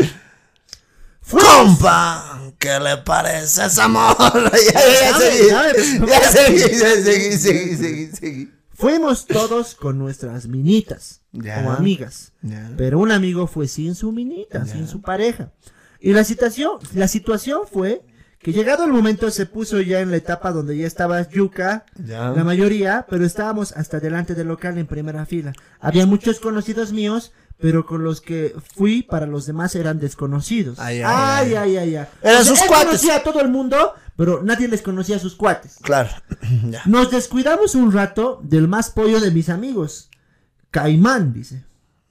Compa, ¿qué le parece esa morra? *laughs* Ya, ya, Ya seguí, ya seguí, seguí, seguí, seguí. Fuimos todos con nuestras minitas Ya. o amigas. Ya. Pero un amigo fue sin su minita, sin su pareja. Y la situación, la situación fue que llegado el momento se puso ya en la etapa donde ya estaba Yuka, Ya. la mayoría, pero estábamos hasta delante del local en primera fila. Había muchos conocidos míos, pero con los que fui para los demás eran desconocidos. Ay, Ay, ay, ay, ay, ay. Eran sus él cuates. conocía a todo el mundo, pero nadie les conocía a sus cuates. Claro. *clears throat* Ya. Nos descuidamos un rato del más pollo de mis amigos. Caimán, dice.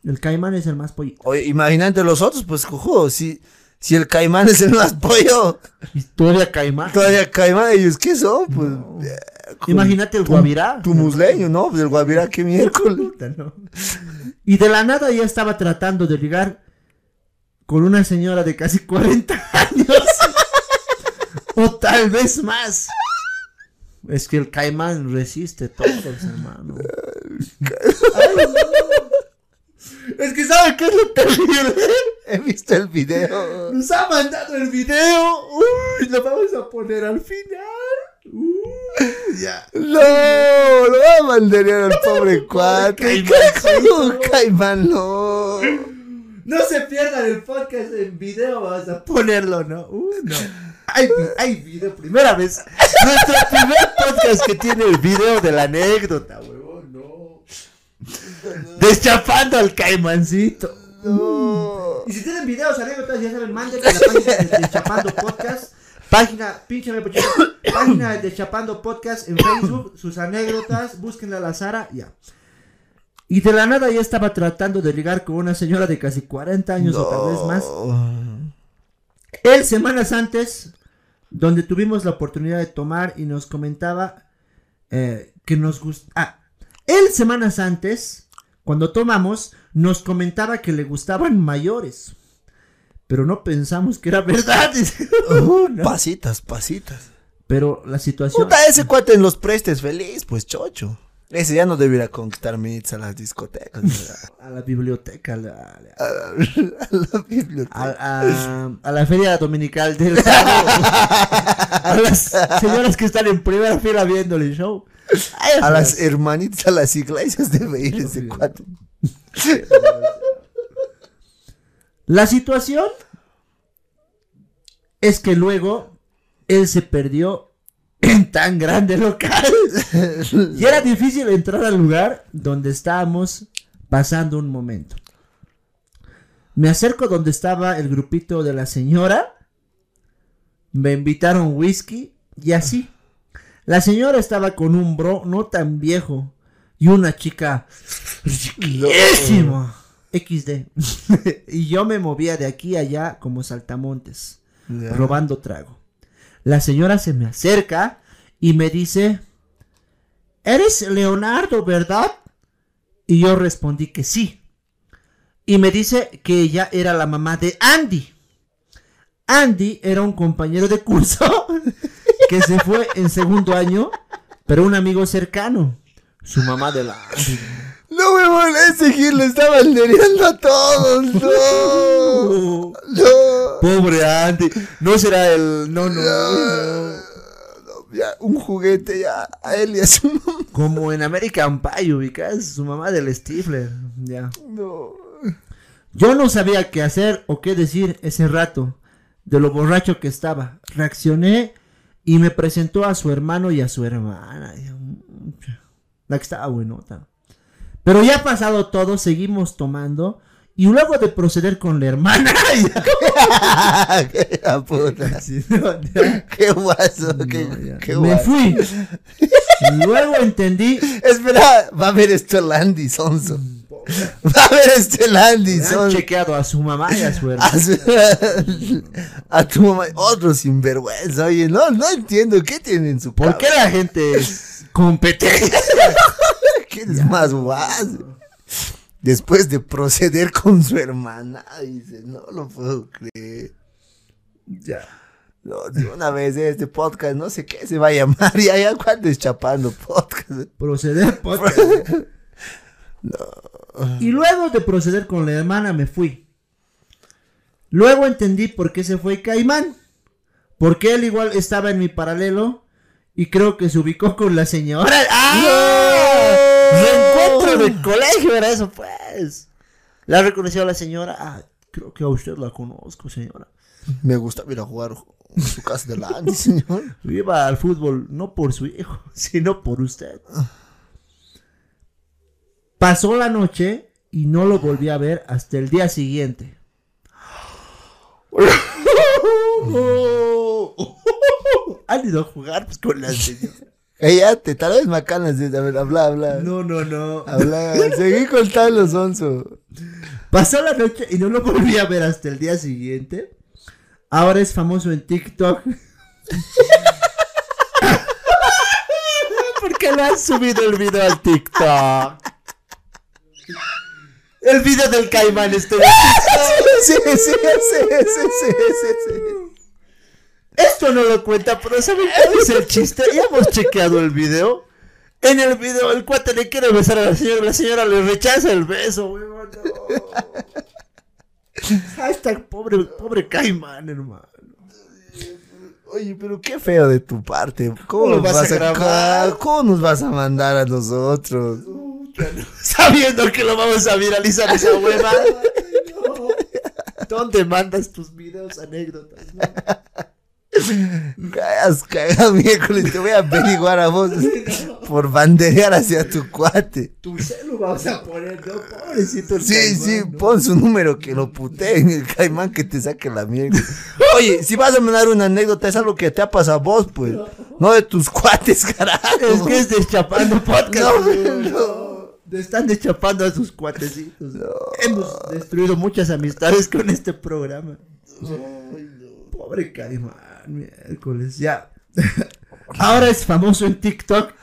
El caimán es el más pollo. Oye, imagínate los otros, pues, cojudo, si, si el caimán es el más pollo, Historia caimán. todavía caimán, ellos, ¿qué son? Pues, Imagínate el tu- guavirá. Tu musleño, ¿no? Pues el guavirá, qué miércoles. No. Y de la nada ya estaba tratando de ligar con una señora de casi 40 años. *laughs* o tal vez más. Es que el caimán resiste todo, hermano. Ay, no. Es que ¿sabe qué es lo terrible? He visto el video. Nos ha mandado el video. Uy, lo vamos a poner al final. Uy, ya. No, lo va a mandarear al pobre cuate. ¿Qué *laughs* caimán, no. No se pierdan el podcast en video, vamos a ponerlo, ¿no? Uh, no. Hay, hay video, primera vez. Nuestro primer podcast que tiene el video de la anécdota, huevón, no. Deschapando al caimancito. No. Y si tienen videos, anécdotas, ya saben, mándenme a la página de Deschapando Podcast. Página, pinche. Página de Deschapando Podcast en Facebook. Sus anécdotas, búsquenla a la Sara, ya. Y de la nada ya estaba tratando de ligar con una señora de casi 40 años o tal vez más. Él semanas antes, donde tuvimos la oportunidad de tomar y nos comentaba eh, que nos gusta. Ah, él semanas antes, cuando tomamos, nos comentaba que le gustaban mayores. Pero no pensamos que era *laughs* verdad. Uh, no. Pasitas, pasitas. Pero la situación. Puta, ese cuate en los prestes feliz, pues chocho. Ese ya no debiera conquistar mitos a las discotecas. *laughs* *laughs* A la biblioteca, a la, a, la, a la biblioteca. a, la feria dominical del *laughs* a las señoras que están en primera fila viéndole el show. A las hermanitas, a las iglesias debe ir ese cuate. La situación es que luego él se perdió tan grande local. *laughs* y era difícil entrar al lugar donde estábamos pasando un momento. Me acerco donde estaba el grupito de la señora. Me invitaron whisky y así. La señora estaba con un bro no tan viejo y una chica riquísima. XD. *laughs* y yo me movía de aquí a allá como saltamontes, robando trago. La señora se me acerca y me dice, ¿Eres Leonardo, verdad? Y yo respondí que sí. Y me dice que ella era la mamá de Andy. Andy era un compañero de curso *laughs* que se fue en segundo año, pero un amigo cercano. Su mamá de la. No, huevón, ese Gil le estaba aldereando a todos. No. *laughs* No. Pobre Andy. No será el. No, no. No, Ya, un juguete ya a él y a su mamá. Como en American Pie, ubicas su mamá del Stifler. Ya. No. Yo no sabía qué hacer o qué decir ese rato, de lo borracho que estaba. Reaccioné y me presentó a su hermano y a su hermana. Y yo, "Mm, La que estaba buenota. Pero ya pasado todo, seguimos tomando. Y luego de proceder con la hermana. *laughs* *laughs* qué la puta. Sí, no, ya, Qué guaso. no, qué, qué me fui. *laughs* Luego entendí. Espera, va a ver esto el Andy Sonso. Va a ver este el Andy Han chequeado a su mamá y a su hermana. A, su- a tu mamá, otro sinvergüenza. Oye, no, no entiendo qué tiene en su ¿Por qué la gente es competente? ¿Quién es más guaso? Después de proceder con su hermana, dice, no lo puedo creer. Ya. No, de una vez este podcast, no sé qué se va a llamar, *laughs* ya, ya, ¿cuándo es chapando podcast? Proceder podcast. *laughs* Y luego de proceder con la hermana me fui. Luego entendí por qué se fue Caimán. Porque él igual estaba en mi paralelo y creo que se ubicó con la señora. ¡Ah! Reencuentro de colegio era eso, pues. La reconoció la señora. Ah, creo que a usted la conozco, señora. Me gusta ir a jugar en su casa de la señor. *laughs* Iba al fútbol no por su hijo, *laughs* sino por usted. Pasó la noche y no lo volví a ver hasta el día siguiente. *laughs* Han ido a jugar pues, con la señora. Cállate, tal vez macanas, a ver, habla, habla. No, no, no. Habla, seguí contando, Sonso. Pasó la noche y no lo volví a ver hasta el día siguiente. Ahora es famoso en TikTok. ¿Por qué no has subido el video al TikTok? El video del caimán. *laughs* Sí, sí, sí, sí, sí, sí, sí, sí. Esto no lo cuenta, pero ¿saben cuál es el chiste? Ya hemos chequeado el video. En el video el cuate le quiere besar a la señora, la señora le rechaza el beso, weón. No. Hashtag pobre, pobre caimán, hermano. Oye, pero qué feo de tu parte. ¿Cómo, ¿Cómo lo nos vas a vas a grabar? ¿Cómo nos vas a mandar a nosotros? Sabiendo que lo vamos a viralizar esa huevada. No. ¿Dónde mandas tus videos, anécdotas? no? Cagas, cagas *laughs* miércoles, te voy a averiguar a vos *laughs* por banderear hacia tu cuate. Tu celu vamos a poner, ¿no? Pobrecito el Sí, caimán, sí, ¿no? pon su número que lo puteen, el caimán que te saque la mierda. *laughs* Oye, si vas a mandar una anécdota, es algo que te ha pasado a vos, pues. No de tus cuates, carajo. Es que es deschapando podcast. No, no. Están deschapando a sus cuatecitos. Hemos destruido muchas amistades con este programa. Pobre Caimán, miércoles. Ya. *laughs* Ahora es famoso en TikTok.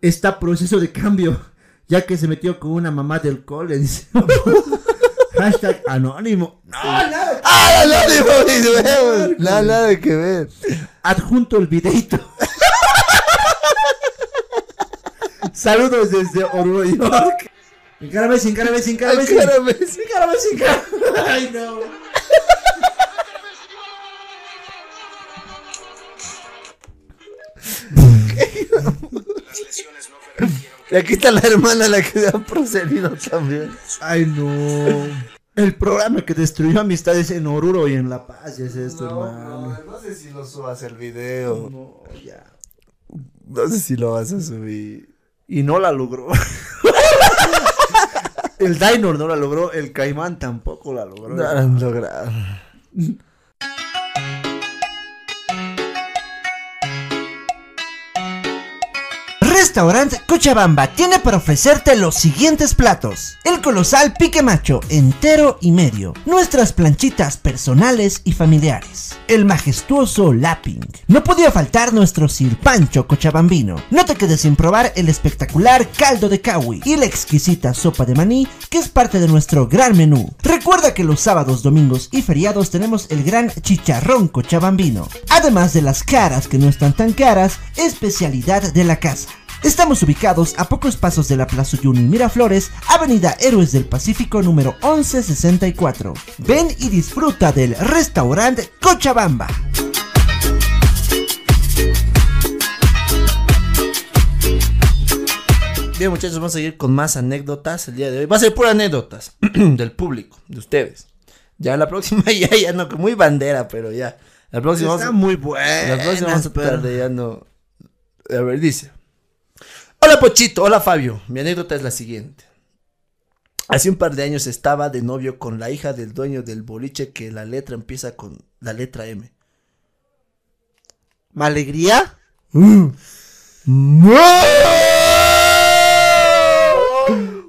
Está proceso de cambio. Ya que se metió con una mamá del cole. *laughs* Hashtag anónimo. No, nada. ¡Ah, no, nada, nada que ver. Adjunto el videito. *laughs* Saludos desde Oruro, York. Encárame, encárame, encárame, Encárame. encárame, encárame. Ay, no. Y aquí está la hermana la que ha procedido también. Ay, no. El programa que destruyó amistades en Oruro y en La Paz ya es esto, hermano. no sé si lo subas el video. No, ya. No sé si lo vas a subir. Y no la logró. *laughs* el Dinor no la logró, el Caimán tampoco. tampoco la logró. No la han logrado. Restaurante Cochabamba tiene para ofrecerte los siguientes platos. El colosal pique macho entero y medio. Nuestras planchitas personales y familiares. El majestuoso lapping. No podía faltar nuestro sirpancho cochabambino. No te quedes sin probar el espectacular caldo de kawi y la exquisita sopa de maní que es parte de nuestro gran menú. Recuerda que los sábados, domingos y feriados tenemos el gran chicharrón cochabambino. Además de las caras que no están tan caras, especialidad de la casa. Estamos ubicados a pocos pasos de la Plaza Yuni Miraflores, Avenida Héroes del Pacífico número 1164. Ven y disfruta del restaurante Cochabamba. Bien, muchachos, vamos a seguir con más anécdotas el día de hoy. Va a ser pura anécdotas *clears throat* del público, de ustedes. Ya la próxima, *laughs* ya, ya no, muy bandera, pero ya. La próxima Está vamos, muy buena. la próxima vamos a tratar de ya no. A ver, dice. Hola Pochito, hola Fabio. Mi anécdota es la siguiente. Hace un par de años estaba de novio con la hija del dueño del boliche que la letra empieza con la letra M. ¿Alegría?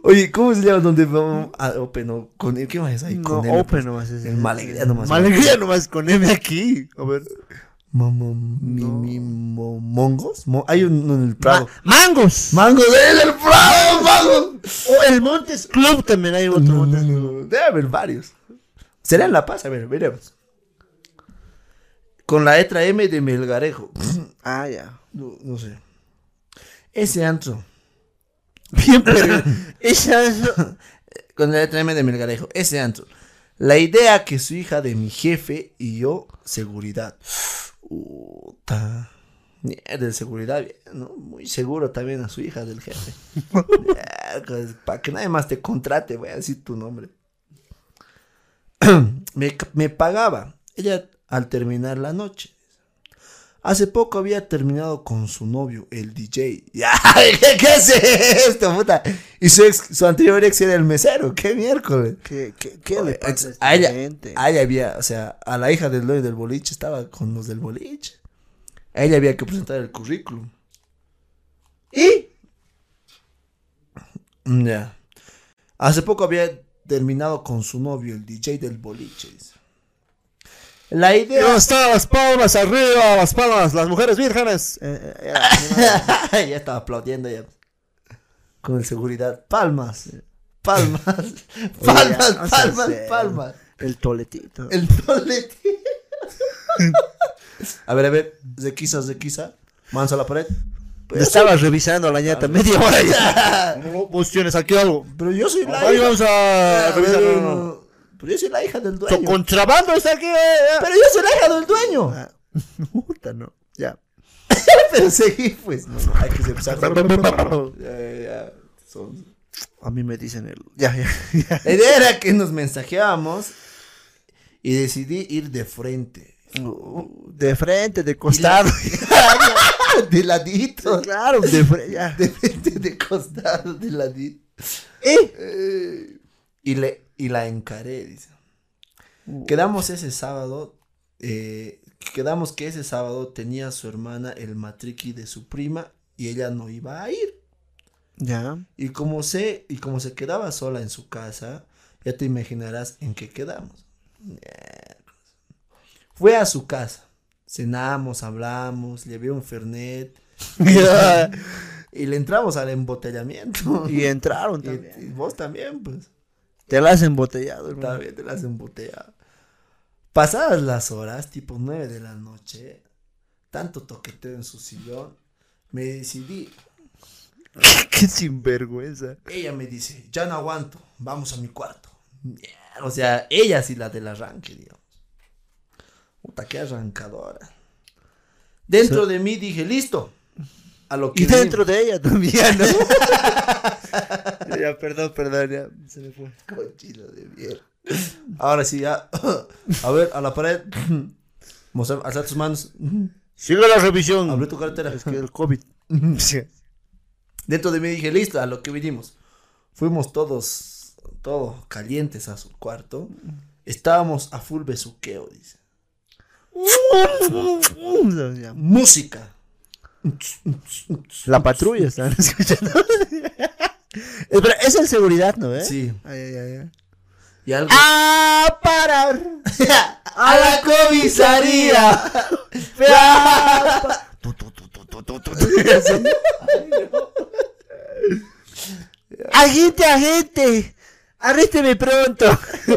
Oye, ¿cómo se llama donde vamos a Open? No, con, ¿Qué más es ahí? No, M, Open pues. nomás es. El Malegría nomás. Malegría nomás con M aquí. A ver. Mongos. Mo- hay uno en el Prado. Ma- ¡Mangos! ¡Mangos de el Prado! *laughs* ¡Mangos! O el Montes Club también hay otro Montes Club. Debe haber varios. Será en La Paz, a ver, veremos. Con la letra M de Melgarejo. *clears throat* Ah, ya. No, no sé. Ese antro. Bien, pero. *laughs* Esa es. *laughs* Con la letra M de Melgarejo. Ese antro. La idea que su hija de mi jefe y yo, seguridad. Puta. Mierda, de seguridad. Muy seguro también a su hija del jefe. *laughs* Para que nadie más te contrate, voy a decir tu nombre. *clears throat* me, me pagaba. Ella al terminar la noche. Hace poco había terminado con su novio, el DJ. *laughs* Ya, ¿Qué, es esto, puta? Y su, ex- su anterior ex era el mesero. ¿Qué miércoles? ¿Qué, qué, qué le pasa a ella, gente? a ella había, o sea, a la hija del dueño del boliche estaba con los del boliche. A ella había que presentar el currículum. ¿Y? Mm, Ya. Hace poco había terminado con su novio, el DJ del boliche. La idea... Ya está, las palmas arriba, las palmas, las mujeres vírgenes. Eh, eh, ya, *laughs* ya estaba aplaudiendo ya. Con seguridad. Palmas. Palmas. *laughs* Palmas, palmas, palmas. el toletito. El tolete. *laughs* a ver, a ver. Zequiza, Zequiza. Manso a la pared. Me estaba revisando la ñata media hora ya. No, Vos tienes aquí algo. Pero yo soy la Ahí vamos a A revisar. no. Pero yo soy la hija del So, dueño. contrabando está aquí. eh. Pero yo soy la hija del dueño. Ah, *laughs* Puta, no. Ya. *laughs* Pero seguí, pues. No, no, hay que empezar. Ya, ya, ya. Son- A mí me dicen el. Ya, ya. *laughs* ya. La idea era que nos mensajeábamos y decidí ir de frente. De frente, de costado. de ladito. claro, de frente. Ya. De frente, de costado, de ladito. ¿Eh? Eh, y, le, y la encaré, dice. Quedamos ese sábado. eh, quedamos que ese sábado tenía su hermana el matriqui de su prima y ella no iba a ir. Ya. Y como se, y como se quedaba sola en su casa, ya te imaginarás en qué quedamos. Fue a su casa. Cenamos, hablamos, llevé un fernet. *laughs* y le entramos al embotellamiento. Y entraron Y- también. y vos también, pues. Te la has embotellado, hermano. También te las embotellado. Pasadas las horas, tipo 9 de la noche, tanto toqueteo en su sillón, me decidí. *laughs* Qué sinvergüenza. Ella me dice, ya no aguanto, vamos a mi cuarto. O sea, ella sí la del arranque, digamos. Puta, qué arrancadora. Dentro de mí dije, listo. A lo que Y dentro de ella también, ¿no? *laughs* ya, perdón, perdón, ya se me fue. Cochino de mierda. Ahora sí, ya. A ver, a la pared. Mostrar, alzar tus manos. Sigue la revisión. Abre tu cartera. Es que el COVID. Sí. Dentro de mí dije, listo, a lo que vinimos. Fuimos todos todo calientes a su cuarto. Estábamos a full besuqueo, dice. *laughs* Música. La *laughs* patrulla están escuchando. *laughs* Pero es en seguridad, ¿no? ¿Eh? Sí. Ay, ay, ay, ay. Y algo. ¡A parar! *laughs* ¡A la comisaría! ¡Agente, agente! ¡Arrésteme pronto!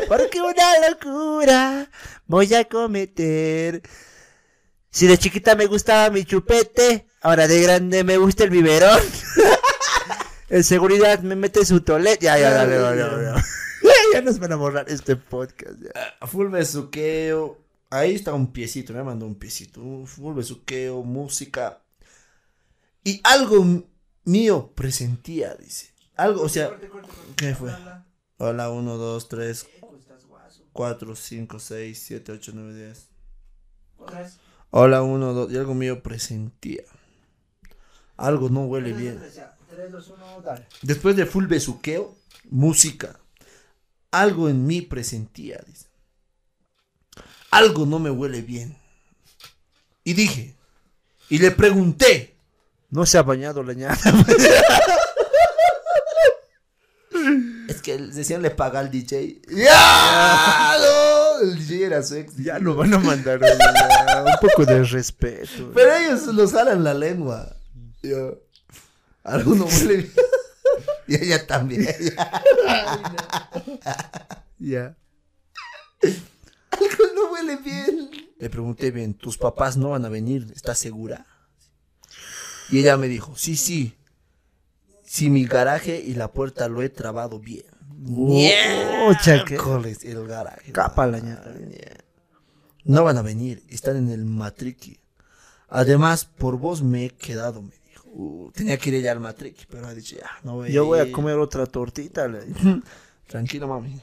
Porque una locura voy a cometer. Si de chiquita me gustaba mi chupete, ahora de grande me gusta el biberón. *laughs* En seguridad me mete su tolet. Ya, ya, dale, dale, dale. *laughs* Ya nos van a borrar este podcast. ya. A full besuqueo. Ahí está un piecito, me mandó un piecito. Full besuqueo, música. Y algo mío presentía, dice. Algo, o sea. ¿Qué fue? Hola, 1, 2, 3, 4, 5, 6, 7, 8, 9, 10. Hola, 1, 2. Y algo mío presentía. Algo no huele bien. Después de full besuqueo, música. Algo en mí presentía, dice. Algo no me huele bien. Y dije, y le pregunté, No se ha bañado la ñata. *laughs* es que decían le paga al DJ. ¡Ya! *laughs* No, el DJ era sexy. Ya lo van a mandar. Un poco de respeto. Pero ellos los jalan la lengua. Yo, algo no huele bien. *laughs* Y ella también. *laughs* Ya. Algo no huele bien. Le pregunté bien, ¿tus papás no van a venir? ¿Estás segura? Y ella me dijo, sí, sí. Si mi garaje y la puerta lo he trabado bien. Que. Miércoles, el garaje. Capa la. No van a venir, están en el matriqui. Además, por vos me he quedado, me. Uh, tenía que ir ella al matriqui, pero ha dicho, ya, no voy Yo voy a ir". comer otra tortita. le dije. Tranquilo, mami.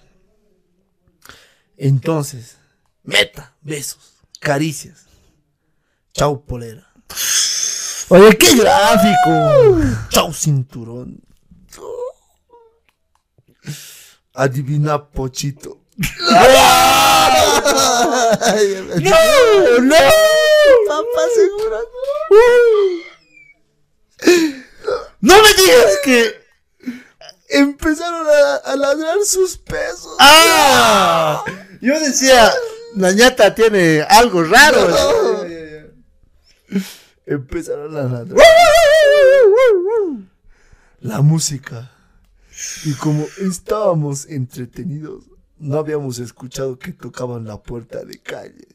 Entonces, meta, besos, caricias. Chau, polera. Oye, qué gráfico. Chau, cinturón. Adivina, pochito. *laughs* No, no. Papá, seguro. No me digas que. Empezaron a, a ladrar sus pesos. ¡Ah! Yo decía, la ñata tiene algo raro. Empezaron a ladrar. La música. Y como estábamos entretenidos, no habíamos escuchado que tocaban la puerta de calle.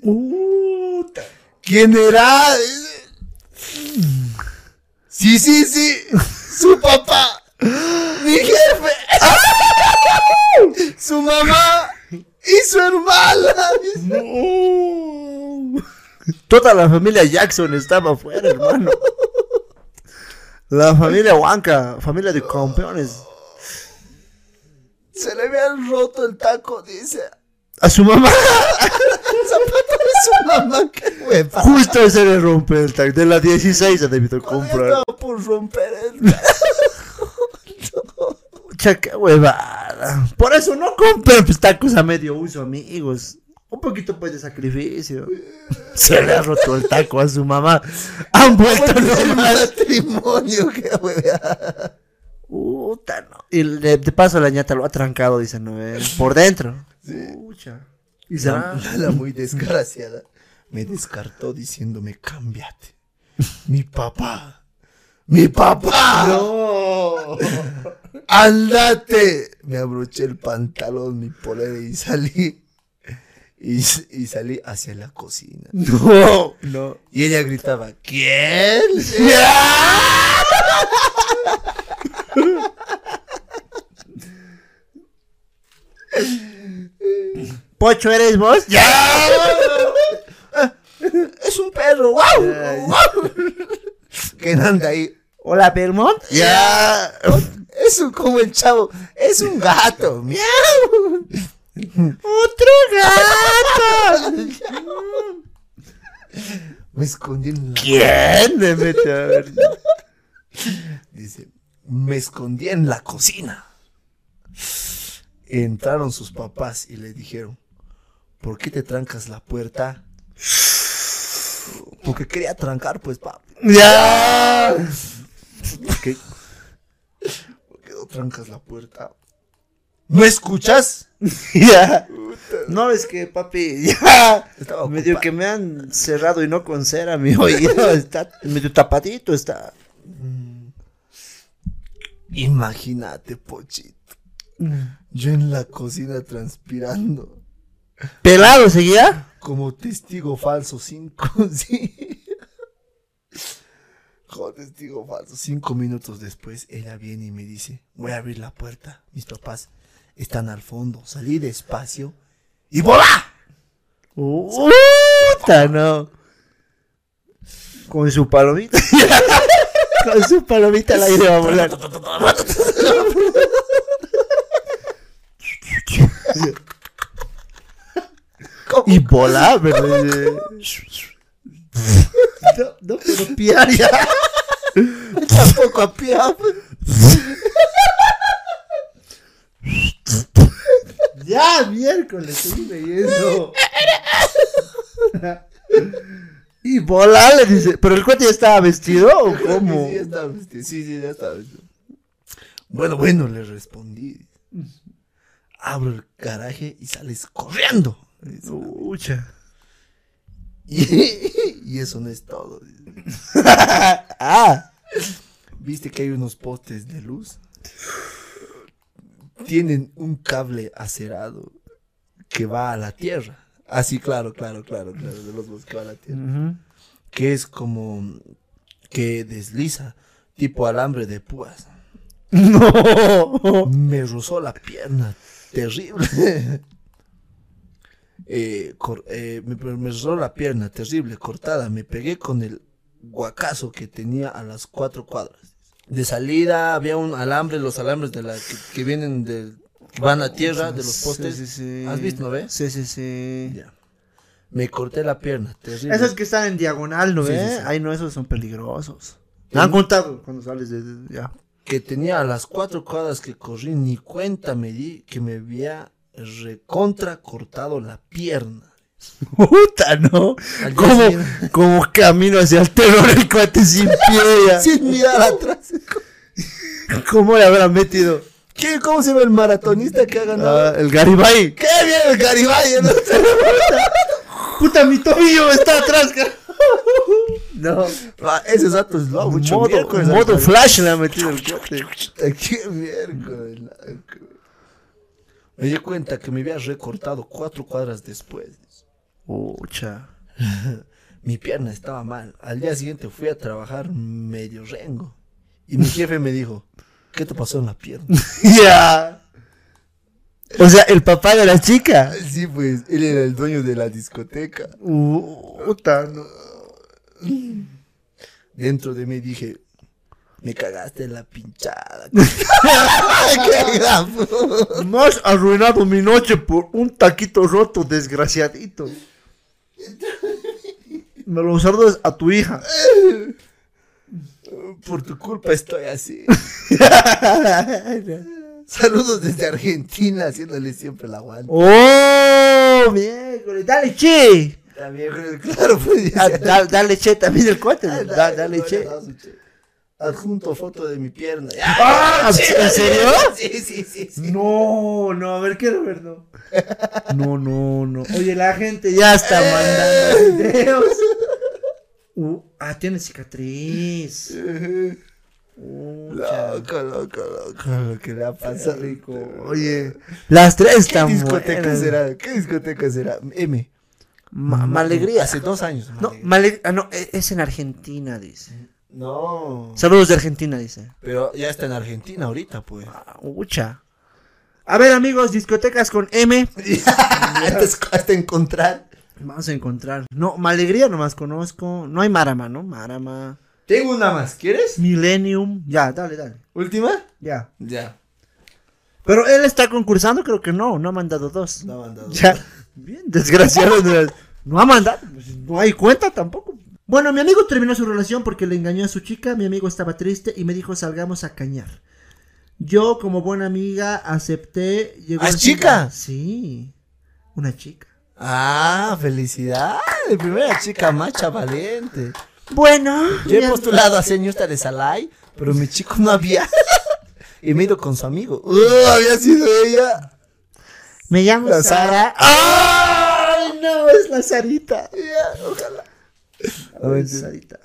¿Quién era? Sí, sí, sí. Su papá. Mi jefe. Su mamá. Y su hermana. Toda la familia Jackson estaba afuera, hermano. La familia Huanca, familia de campeones. Se le habían roto el taco, dice. A su mamá. *laughs* mamá. Qué. Justo se le rompe el tag. De la 16 ha debido comprar. Estaba por romper el *laughs* Pucha, qué huevada. Por eso no compren pues, tacos a medio uso, amigos. Un poquito pues de sacrificio. *laughs* Se le ha roto el taco a su mamá. Han vuelto el matrimonio, qué hueva. Puta, no. Y de, de paso la ñata lo ha trancado, dice Noel. Por dentro. Pucha. Y se La, la muy desgraciada me descartó diciéndome, cámbiate. Mi papá. Mi papá. No. Andate. Me abroché el pantalón, mi polera y salí. Y, y salí hacia la cocina. No. No. Y ella gritaba, ¿quién? *laughs* Pocho, ¿eres vos? ¡Ya! *laughs* Es un perro, wow. Que anda ahí. Hola, Belmont. Ya. Es un, como el chavo. Es un gato. Miau. ¡Otro gato! Me escondí en la. ¿Quién ver? Dice, me escondí en la cocina. Entraron sus papás y le dijeron, ¿por qué te trancas la puerta? Porque quería trancar, pues, papi. ¡Ya! ¿Por qué? ¿Por qué no trancas la puerta? ¿No escuchas? *laughs* Ya. No, es que, papi, ya. Estaba Medio que me han cerrado y no con cera mi oído. *laughs* Está medio tapadito, está. Imagínate, Pochito. Yo en la cocina transpirando. ¿Pelado seguía? Como testigo falso, cinco, *laughs* sí. Como testigo falso. Cinco minutos después, ella viene y me dice, voy a abrir la puerta. Mis papás están al fondo. Salí despacio y ¡volá! Puta, no. Con su palomita. *laughs* Con su palomita al aire va a volar. *laughs* Y volar, ¿verdad? *laughs* No, no puedo piar ya. Tampoco a pie. Ya, miércoles, estoy leyendo. Y volar, le dice. ¿Pero el cuate ya estaba vestido o cómo? Sí, ya estaba vestido. Sí, sí, ya estaba vestido. Bueno, bueno, le respondí. Abro el garaje y sales corriendo. Pucha. *laughs* Y, y eso no es todo. *laughs* Ah, ¿Viste que hay unos postes de luz? Tienen un cable acerado que va a la tierra. Así, claro, claro, claro, claro, de los bosques que va a la tierra. Que es como que desliza, tipo alambre de púas. *laughs* no. Me rozó la pierna, terrible. Eh, cor- eh, me, me rozó la pierna, terrible, cortada. Me pegué con el guacazo que tenía a las cuatro cuadras. De salida había un alambre, los alambres de la que, que vienen de que van a tierra de los postes. Sí, sí, sí. ¿Has visto, no ves? Sí, sí, sí. Ya. Me corté la pierna, terrible. Esos que están en diagonal, ¿no ves? Ay, no, esos son peligrosos. Me han contado cuando sales de... de- ya. que tenía a las cuatro cuadras que corrí, ni cuenta me di que me había recontra cortado la pierna. Puta, ¿no? Como, como camino hacia el terror el cuate sin pie ya. *laughs* Sin mirar atrás. ¿Cómo le habrán metido? ¿Qué? ¿Cómo se llama el maratonista que ha ganado? Ah, el Garibay. ¡Qué bien el Garibay! ¿no? Puta, mi tobillo está atrás. No. Ah, Ese dato es lo mucho modo, modo flash le ha metido el cuate. ¡Qué miércoles! Me di cuenta que me había recortado cuatro cuadras después. Pucha. *laughs* Mi pierna estaba mal. Al día siguiente fui a trabajar medio rengo. Y mi jefe me dijo, ¿qué te pasó en la pierna? *laughs* Ya. O sea, el papá de la chica. Sí, pues, él era el dueño de la discoteca. No. Dentro de mí dije, me cagaste en la pinchada. *laughs* ¡Qué! Me has arruinado mi noche por un taquito roto, desgraciadito. Me lo saludas a tu hija. Por tu culpa estoy así. *laughs* Saludos desde Argentina, haciéndole siempre la aguante. ¡Oh! Miércoles, dale che. También, claro, pues. Ah, da- dale che también el cuate. Ah, Da- dale che. Adjunto foto de mi pierna. *laughs* Ah, ¿En serio? *laughs* Sí, sí, sí, sí. No, no, a ver, quiero ver, no. No, no, no. Oye, la gente ya está mandando videos. Uh, ah, tiene cicatriz. Pucha. Loco, loco, loco. Lo que le ha pasado. rico. Oye, las tres ¿Qué están discoteca buenas. será? ¿Qué discoteca será? M. Ma- Malegría. Hace dos años. No, Malegría. Male- ah, no, e- es en Argentina, dice. No. Saludos de Argentina, dice. Pero ya está en Argentina ahorita, pues. Ah, Ucha. A ver, amigos, discotecas con M. *laughs* hasta, hasta encontrar. Vamos a encontrar. No, Malegría nomás conozco. No hay Marama, ¿no? Marama. Tengo una más, ¿quieres? Millennium. Ya, dale, dale. ¿Última? Ya. Ya. Pero él está concursando, creo que no. No ha mandado dos. No ha mandado. Ya. Bien, desgraciado. no- *laughs* no ha mandado. pues, No hay cuenta tampoco. Bueno, mi amigo terminó su relación porque le engañó a su chica. Mi amigo estaba triste y me dijo salgamos a cañar. Yo, como buena amiga, acepté. Llegó ¿Ah, de- chica? Sí, una chica. Ah, felicidades. Primera chica macha valiente. Bueno, Yo he postulado a ser ñusta de Salai, pero mi chico no había. *laughs* y me he ido con su amigo. Uh, había sido ella. me llamo La Sara. Sara. ¡Ay, no! Es la Sarita. Ya, ojalá. Ay, Sarita.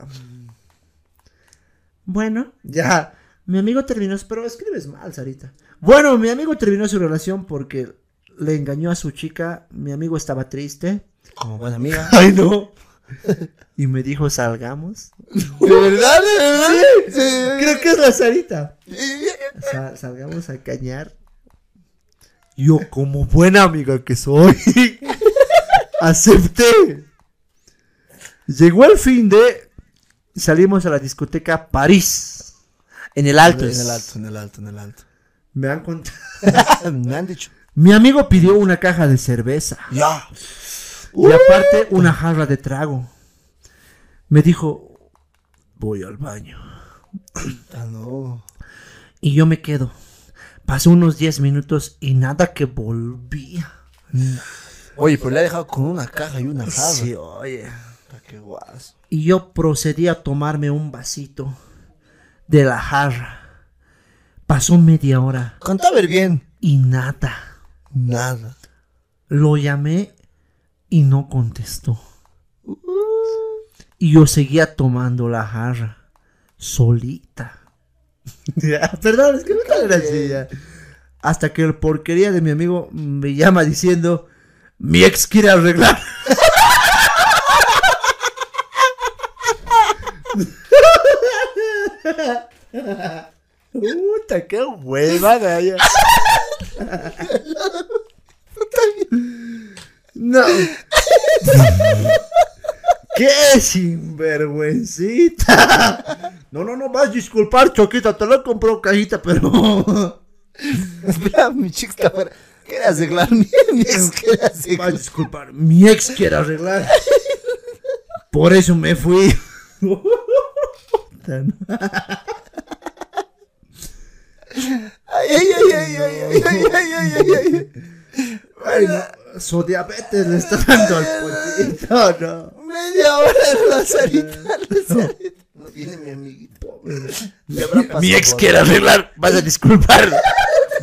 Bueno, ya. Mi amigo terminó, pero escribes mal, Sarita. Bueno, mi amigo terminó su relación porque le engañó a su chica. Mi amigo estaba triste. Como buena amiga. *laughs* Ay, no. Y me dijo, salgamos. ¿De verdad? ¿De verdad? Sí. Creo que es la Sarita. Sa- salgamos a cañar. Yo, como buena amiga que soy, *laughs* acepté. Llegó el fin de. Salimos a la discoteca París. En el alto. En el alto, en el alto, en el alto. Me han contado. *laughs* Me han dicho. Mi amigo pidió una caja de cerveza. Ya. Y aparte una jarra de trago. Me dijo, voy al baño. Ah, no. Y yo me quedo. Pasó unos 10 minutos y nada que volvía. Oye, pero le ha dejado con una caja y una jarra. Sí, oye. Puta, Qué guas. Y yo procedí a tomarme un vasito de la jarra. Pasó media hora Contaba ver bien. y nada. Nada. Lo llamé y no contestó. Y yo seguía tomando la jarra solita. *laughs* Perdón, es que no tan así ya. Hasta que el porquería de mi amigo me llama diciendo, mi ex quiere arreglar. *laughs* Puta, qué hueva, gaya. No. ¡Qué sinvergüencita! No, no, no, vas a disculpar, Choquita, te lo compró cajita, pero... Espera, mi chica está afuera. Quiere arreglar mi, mi ex quiere Vas a arreglar. disculpar, mi ex quiere arreglar. Por eso me fui. Puta, no. Ay, ay, ay, ay, ay, ay, ay, ay, ay, ay, ay. Ay, no, Su diabetes le está dando al puntito, no. Media hora de la Sarita, la. No viene mi amiguito. Pasado Mi ex quiere arreglar, vas a disculpar.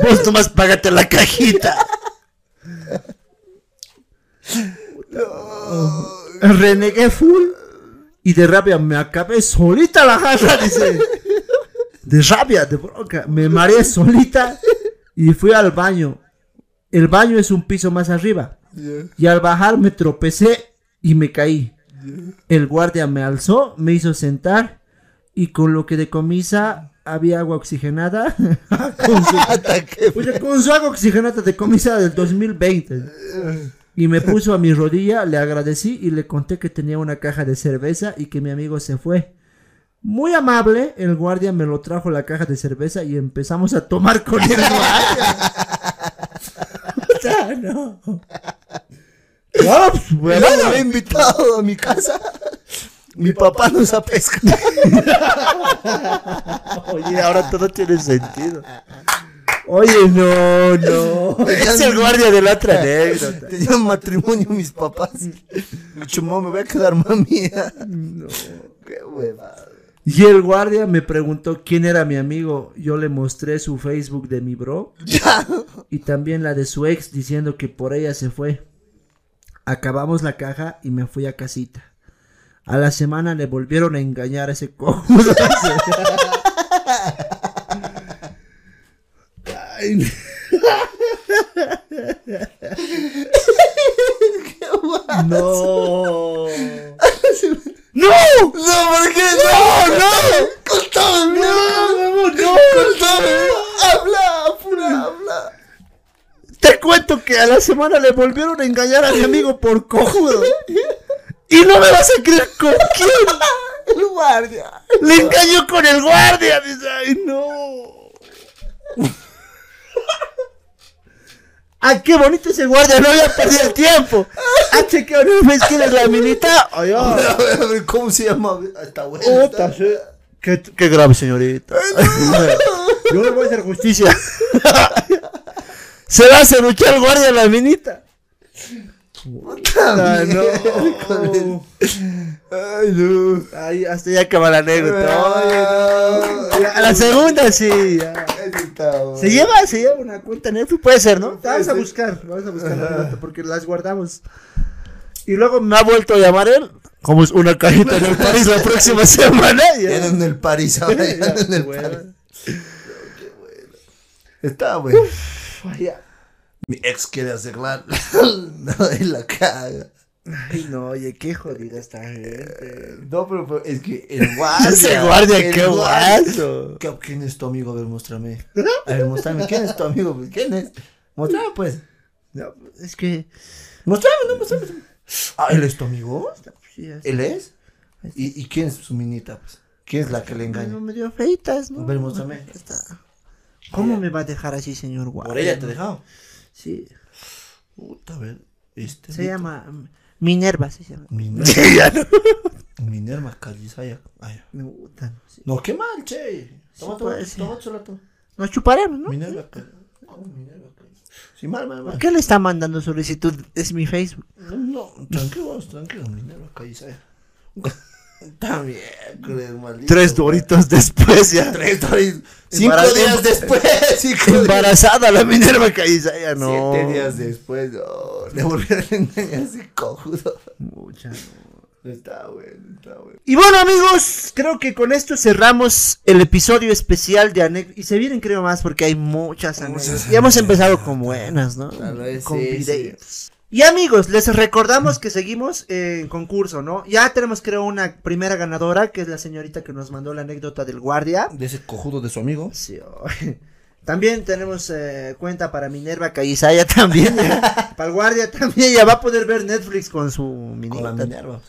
Vos nomás págate la cajita. Renegué full y de rabia me acabé solita la jarra, dice. De rabia, de bronca. Me mareé solita y fui al baño. El baño es un piso más arriba. Y al bajar me tropecé y me caí. El guardia me alzó, me hizo sentar y con lo que de comisa había agua oxigenada. con, su. Oye, con su agua oxigenada de comisa del 2020. Y me puso a mi rodilla, le agradecí y le conté que tenía una caja de cerveza y que mi amigo se fue. Muy amable, el guardia me lo trajo la caja de cerveza y empezamos a tomar con el guardia. *laughs* Puta, no. No, pues, bueno, invitado a mi casa. Mi papá nos ha pescado. *laughs* Oye, ahora todo tiene sentido. Oye, no, no. *laughs* Es el guardia de la otra *laughs* anécdota. Tenían matrimonio mis papás. *laughs* Me voy a quedar mamía. Qué hueva. Y el guardia me preguntó quién era mi amigo. Yo le mostré su Facebook de mi bro y también la de su ex diciendo que por ella se fue. Acabamos la caja y me fui a casita. A la semana le volvieron a engañar a ese cojudo. Ay, no. ¡No! ¡No, por qué! ¡No, no! ¡Contame, no! ¡No, ¡Contame! ¡Habla, apura, habla! Te cuento que a la semana le volvieron a engañar a mi amigo por cojudo. Y no me vas a creer con quién. El guardia. Le engañó con el guardia. Dice, ay, no. ¡Ah, qué bonito ese guardia! No había perdido el tiempo. ¡Ah, chequeo! ¿No ves quién es la minita? Ay, A ay. ver, a ver, ¿Cómo se llama? Puta, sí. Qué, qué grave, señorita. *laughs* Yo le voy a hacer justicia. Se va a hacer luchar el guardia a la minita. Ah, no. Ay, no. Ay, hasta ya acaba la anécdota. No. Ay, no. A la segunda sí. Se lleva, se lleva una cuenta Netflix, puede ser, ¿no? Vamos a buscar, vamos a buscar la porque las guardamos. Y luego me ha vuelto a llamar él. Como es una cajita en el *laughs* París la próxima semana. *laughs* ya. En el París, *laughs* ahora ya en el bueno. París. Qué bueno. Está bueno. Vaya. Mi ex quiere arreglar. no, y la caga. Ay, no, oye, qué jodida esta gente. No, pero, pero es que el *laughs* guardia. Ese guardia, el qué guaso. ¿Qué- ¿Quién es tu amigo? A ver, muéstrame. A ver, muéstrame. ¿Quién es tu amigo? Pues, ¿Quién es? Muéstrame, pues. No, es que. Muéstrame, no, muéstrame. Ah, ¿él es tu amigo? sí, es- ¿Él es? ¿Y, y quién es su minita? Pues? ¿Quién es la que le engaña? No me dio feitas, ¿no? A ver, muéstrame. ¿Cómo me va a dejar así, señor guardia? Por ella te he dejado. Sí. Puta, a ver. Este. Se llama Minerva, se llama. Minerva. *laughs* Minerva Calizaya. Ay, Me gusta. sí. No, qué mal, che. Toma, toma, toma, toma. Nos chuparemos, ¿no? Minerva ¿Cómo Minerva Sí, mal, mal, ¿Por mal. qué le está mandando solicitud? Es mi Facebook. No, no, tranquilo, tranquilo, Minerva Calizaya. También, maldito. Tres doritos después ya. Tres doritos. Cinco días *laughs* después. Cinco *laughs* días. Embarazada la Minerva Caiza, no. Siete días después. No, le volvieron a engañar ese cojudo. Mucha, no. Está bueno, está bueno. Y bueno amigos, creo que con esto cerramos el episodio especial de anécdotas. Y se vienen creo más porque hay muchas anécdotas. Y hemos empezado con buenas, ¿no? Tal vez con sí, videos. Y amigos, les recordamos que seguimos en concurso, ¿no? Ya tenemos creo una primera ganadora, que es la señorita que nos mandó la anécdota del guardia. De ese cojudo de su amigo. Sí, oh. También tenemos eh, cuenta para Minerva Cayizaya también. *laughs* para el guardia también. Ya va a poder ver Netflix con su Con la. Minerva.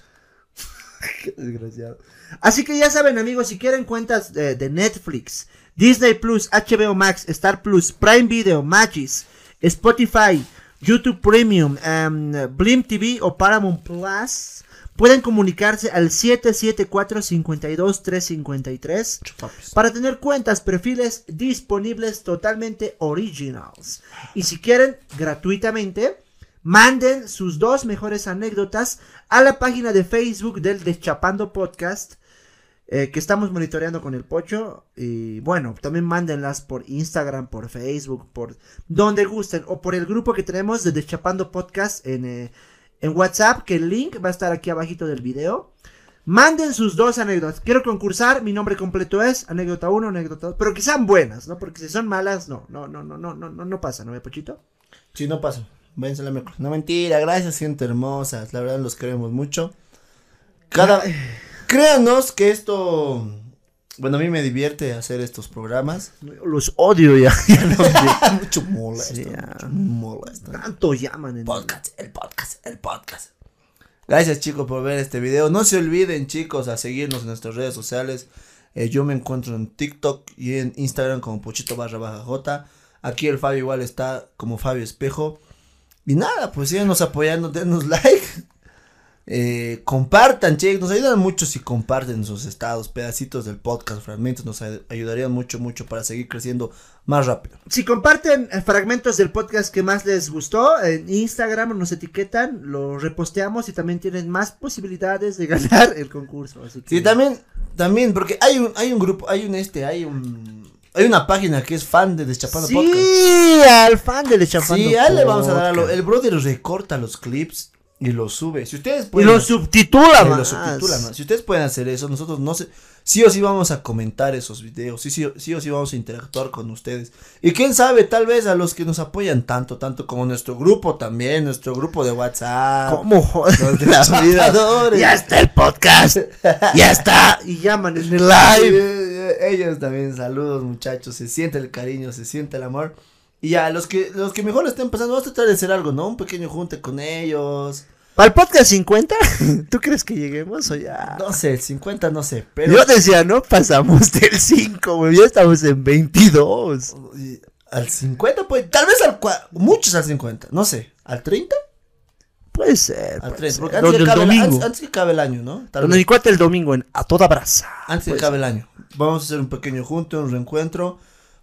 *laughs* Qué desgraciado. Así que ya saben, amigos, si quieren cuentas de, de Netflix, Disney Plus, HBO Max, Star Plus, Prime Video, Magis, Spotify, YouTube Premium, em, Blim TV o Paramount Plus, pueden comunicarse al 774-52-353 para tener cuentas, perfiles disponibles totalmente originals. Y si quieren, gratuitamente, manden sus dos mejores anécdotas a la página de Facebook del Deschapando Podcast. Eh, que estamos monitoreando con el Pocho. Y bueno, también mándenlas por Instagram, por Facebook, por donde gusten, o por el grupo que tenemos de Deschapando Podcast en, eh, en WhatsApp, que el link va a estar aquí abajito del video. Manden sus dos anécdotas. Quiero concursar, mi nombre completo es anécdota 1, anécdota 2, pero que sean buenas, ¿no? Porque si son malas, no, no, no, no, no, no, no pasa, ¿no, me Pochito? Sí, no pasa. Váyanse la No mentira, gracias, gente hermosas. La verdad los queremos mucho. Cada, Créanos que esto. Bueno, a mí me divierte hacer estos programas. Los odio ya. *laughs* *laughs* mucho molesto. Sí, mucho molesto. Tanto llaman en Podcast, el podcast, el podcast. Gracias, chicos, por ver este video. No se olviden, chicos, a seguirnos en nuestras redes sociales. Eh, yo me encuentro en TikTok y en Instagram como Pochito barra baja J. Aquí el Fabio igual está como Fabio Espejo. Y nada, pues síganos apoyando, denos *laughs* like. Eh, compartan, chicos, nos ayudan mucho si comparten sus estados, pedacitos del podcast, fragmentos, nos ay- ayudarían mucho, mucho para seguir creciendo más rápido. Si comparten eh, fragmentos del podcast que más les gustó, en Instagram nos etiquetan, lo reposteamos y también tienen más posibilidades de *laughs* ganar el concurso. Así que... Sí, también, también, porque hay un, hay un grupo, hay un este, hay un, hay una página que es fan de Deschapando Podcast. Sí, al fan del Chapando Sí, a él le vamos a dar a lo, Podcast. el brother recorta los clips y los sube. Si ustedes Y pueden. lo subtitula, y más. lo subtitula más. Si ustedes pueden hacer eso, nosotros no sé, sí o sí vamos a comentar esos videos, sí, sí, sí o sí vamos a interactuar con ustedes. Y quién sabe, tal vez a los que nos apoyan tanto, tanto como nuestro grupo también, nuestro grupo de WhatsApp. ¿Cómo? Los deschapandores. *laughs* Ya está el podcast. ya está. Y llaman en el live. live. Ellos también, saludos muchachos, se siente el cariño, se siente el amor. Y ya, los que, los que mejor le estén pasando, vamos a tratar de hacer algo, ¿no? Un pequeño junte con ellos. ¿Para el podcast 50? *laughs* ¿Tú crees que lleguemos o ya? No sé, 50 no sé, pero... Yo decía, no pasamos del 5, güey. Ya estamos en 22. Y Al 50, pues, tal vez al... cua- Muchos al 50, no sé. ¿Al 30? Puede ser. Al puede 30, ser. porque antes que, el acabe el, antes, antes que acabe el año, ¿no? Tal Donde vez. el domingo en A Toda Brasa. Antes que acabe el año. Vamos a hacer un pequeño junte, un reencuentro.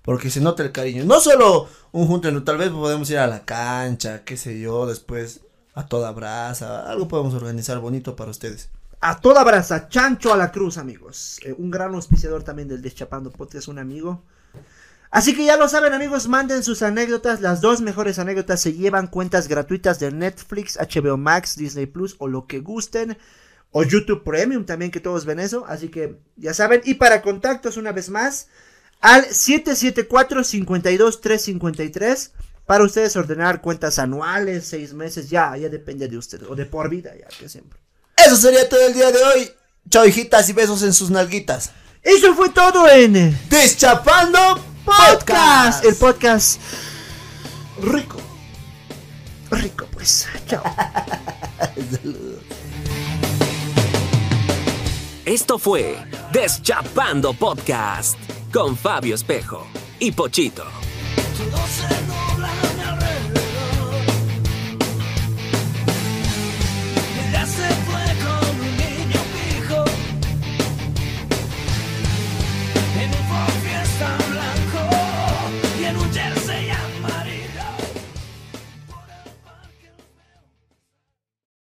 Porque se nota el cariño. No solo un junto, tal vez podemos ir a la cancha, qué sé yo, después a toda brasa. Algo podemos organizar bonito para ustedes. A toda brasa, Chancho a la Cruz, amigos. Eh, un gran auspiciador también del Deschapando Podcast, un amigo. Así que ya lo saben, amigos, manden sus anécdotas. Las dos mejores anécdotas se llevan cuentas gratuitas de Netflix, HBO Max, Disney Plus o lo que gusten. O YouTube Premium también, que todos ven eso. Así que ya saben. Y para contactos, una vez más, al 774-52353 para ustedes ordenar cuentas anuales, seis meses, ya, ya depende de ustedes. O de por vida, ya, que siempre. Eso sería todo el día de hoy. Chao, hijitas, y besos en sus nalguitas. Eso fue todo en Deschapando Podcast. El podcast Rico. rico, pues. Chao. *laughs* Esto fue Deschapando Podcast con Fabio Espejo y Pochito.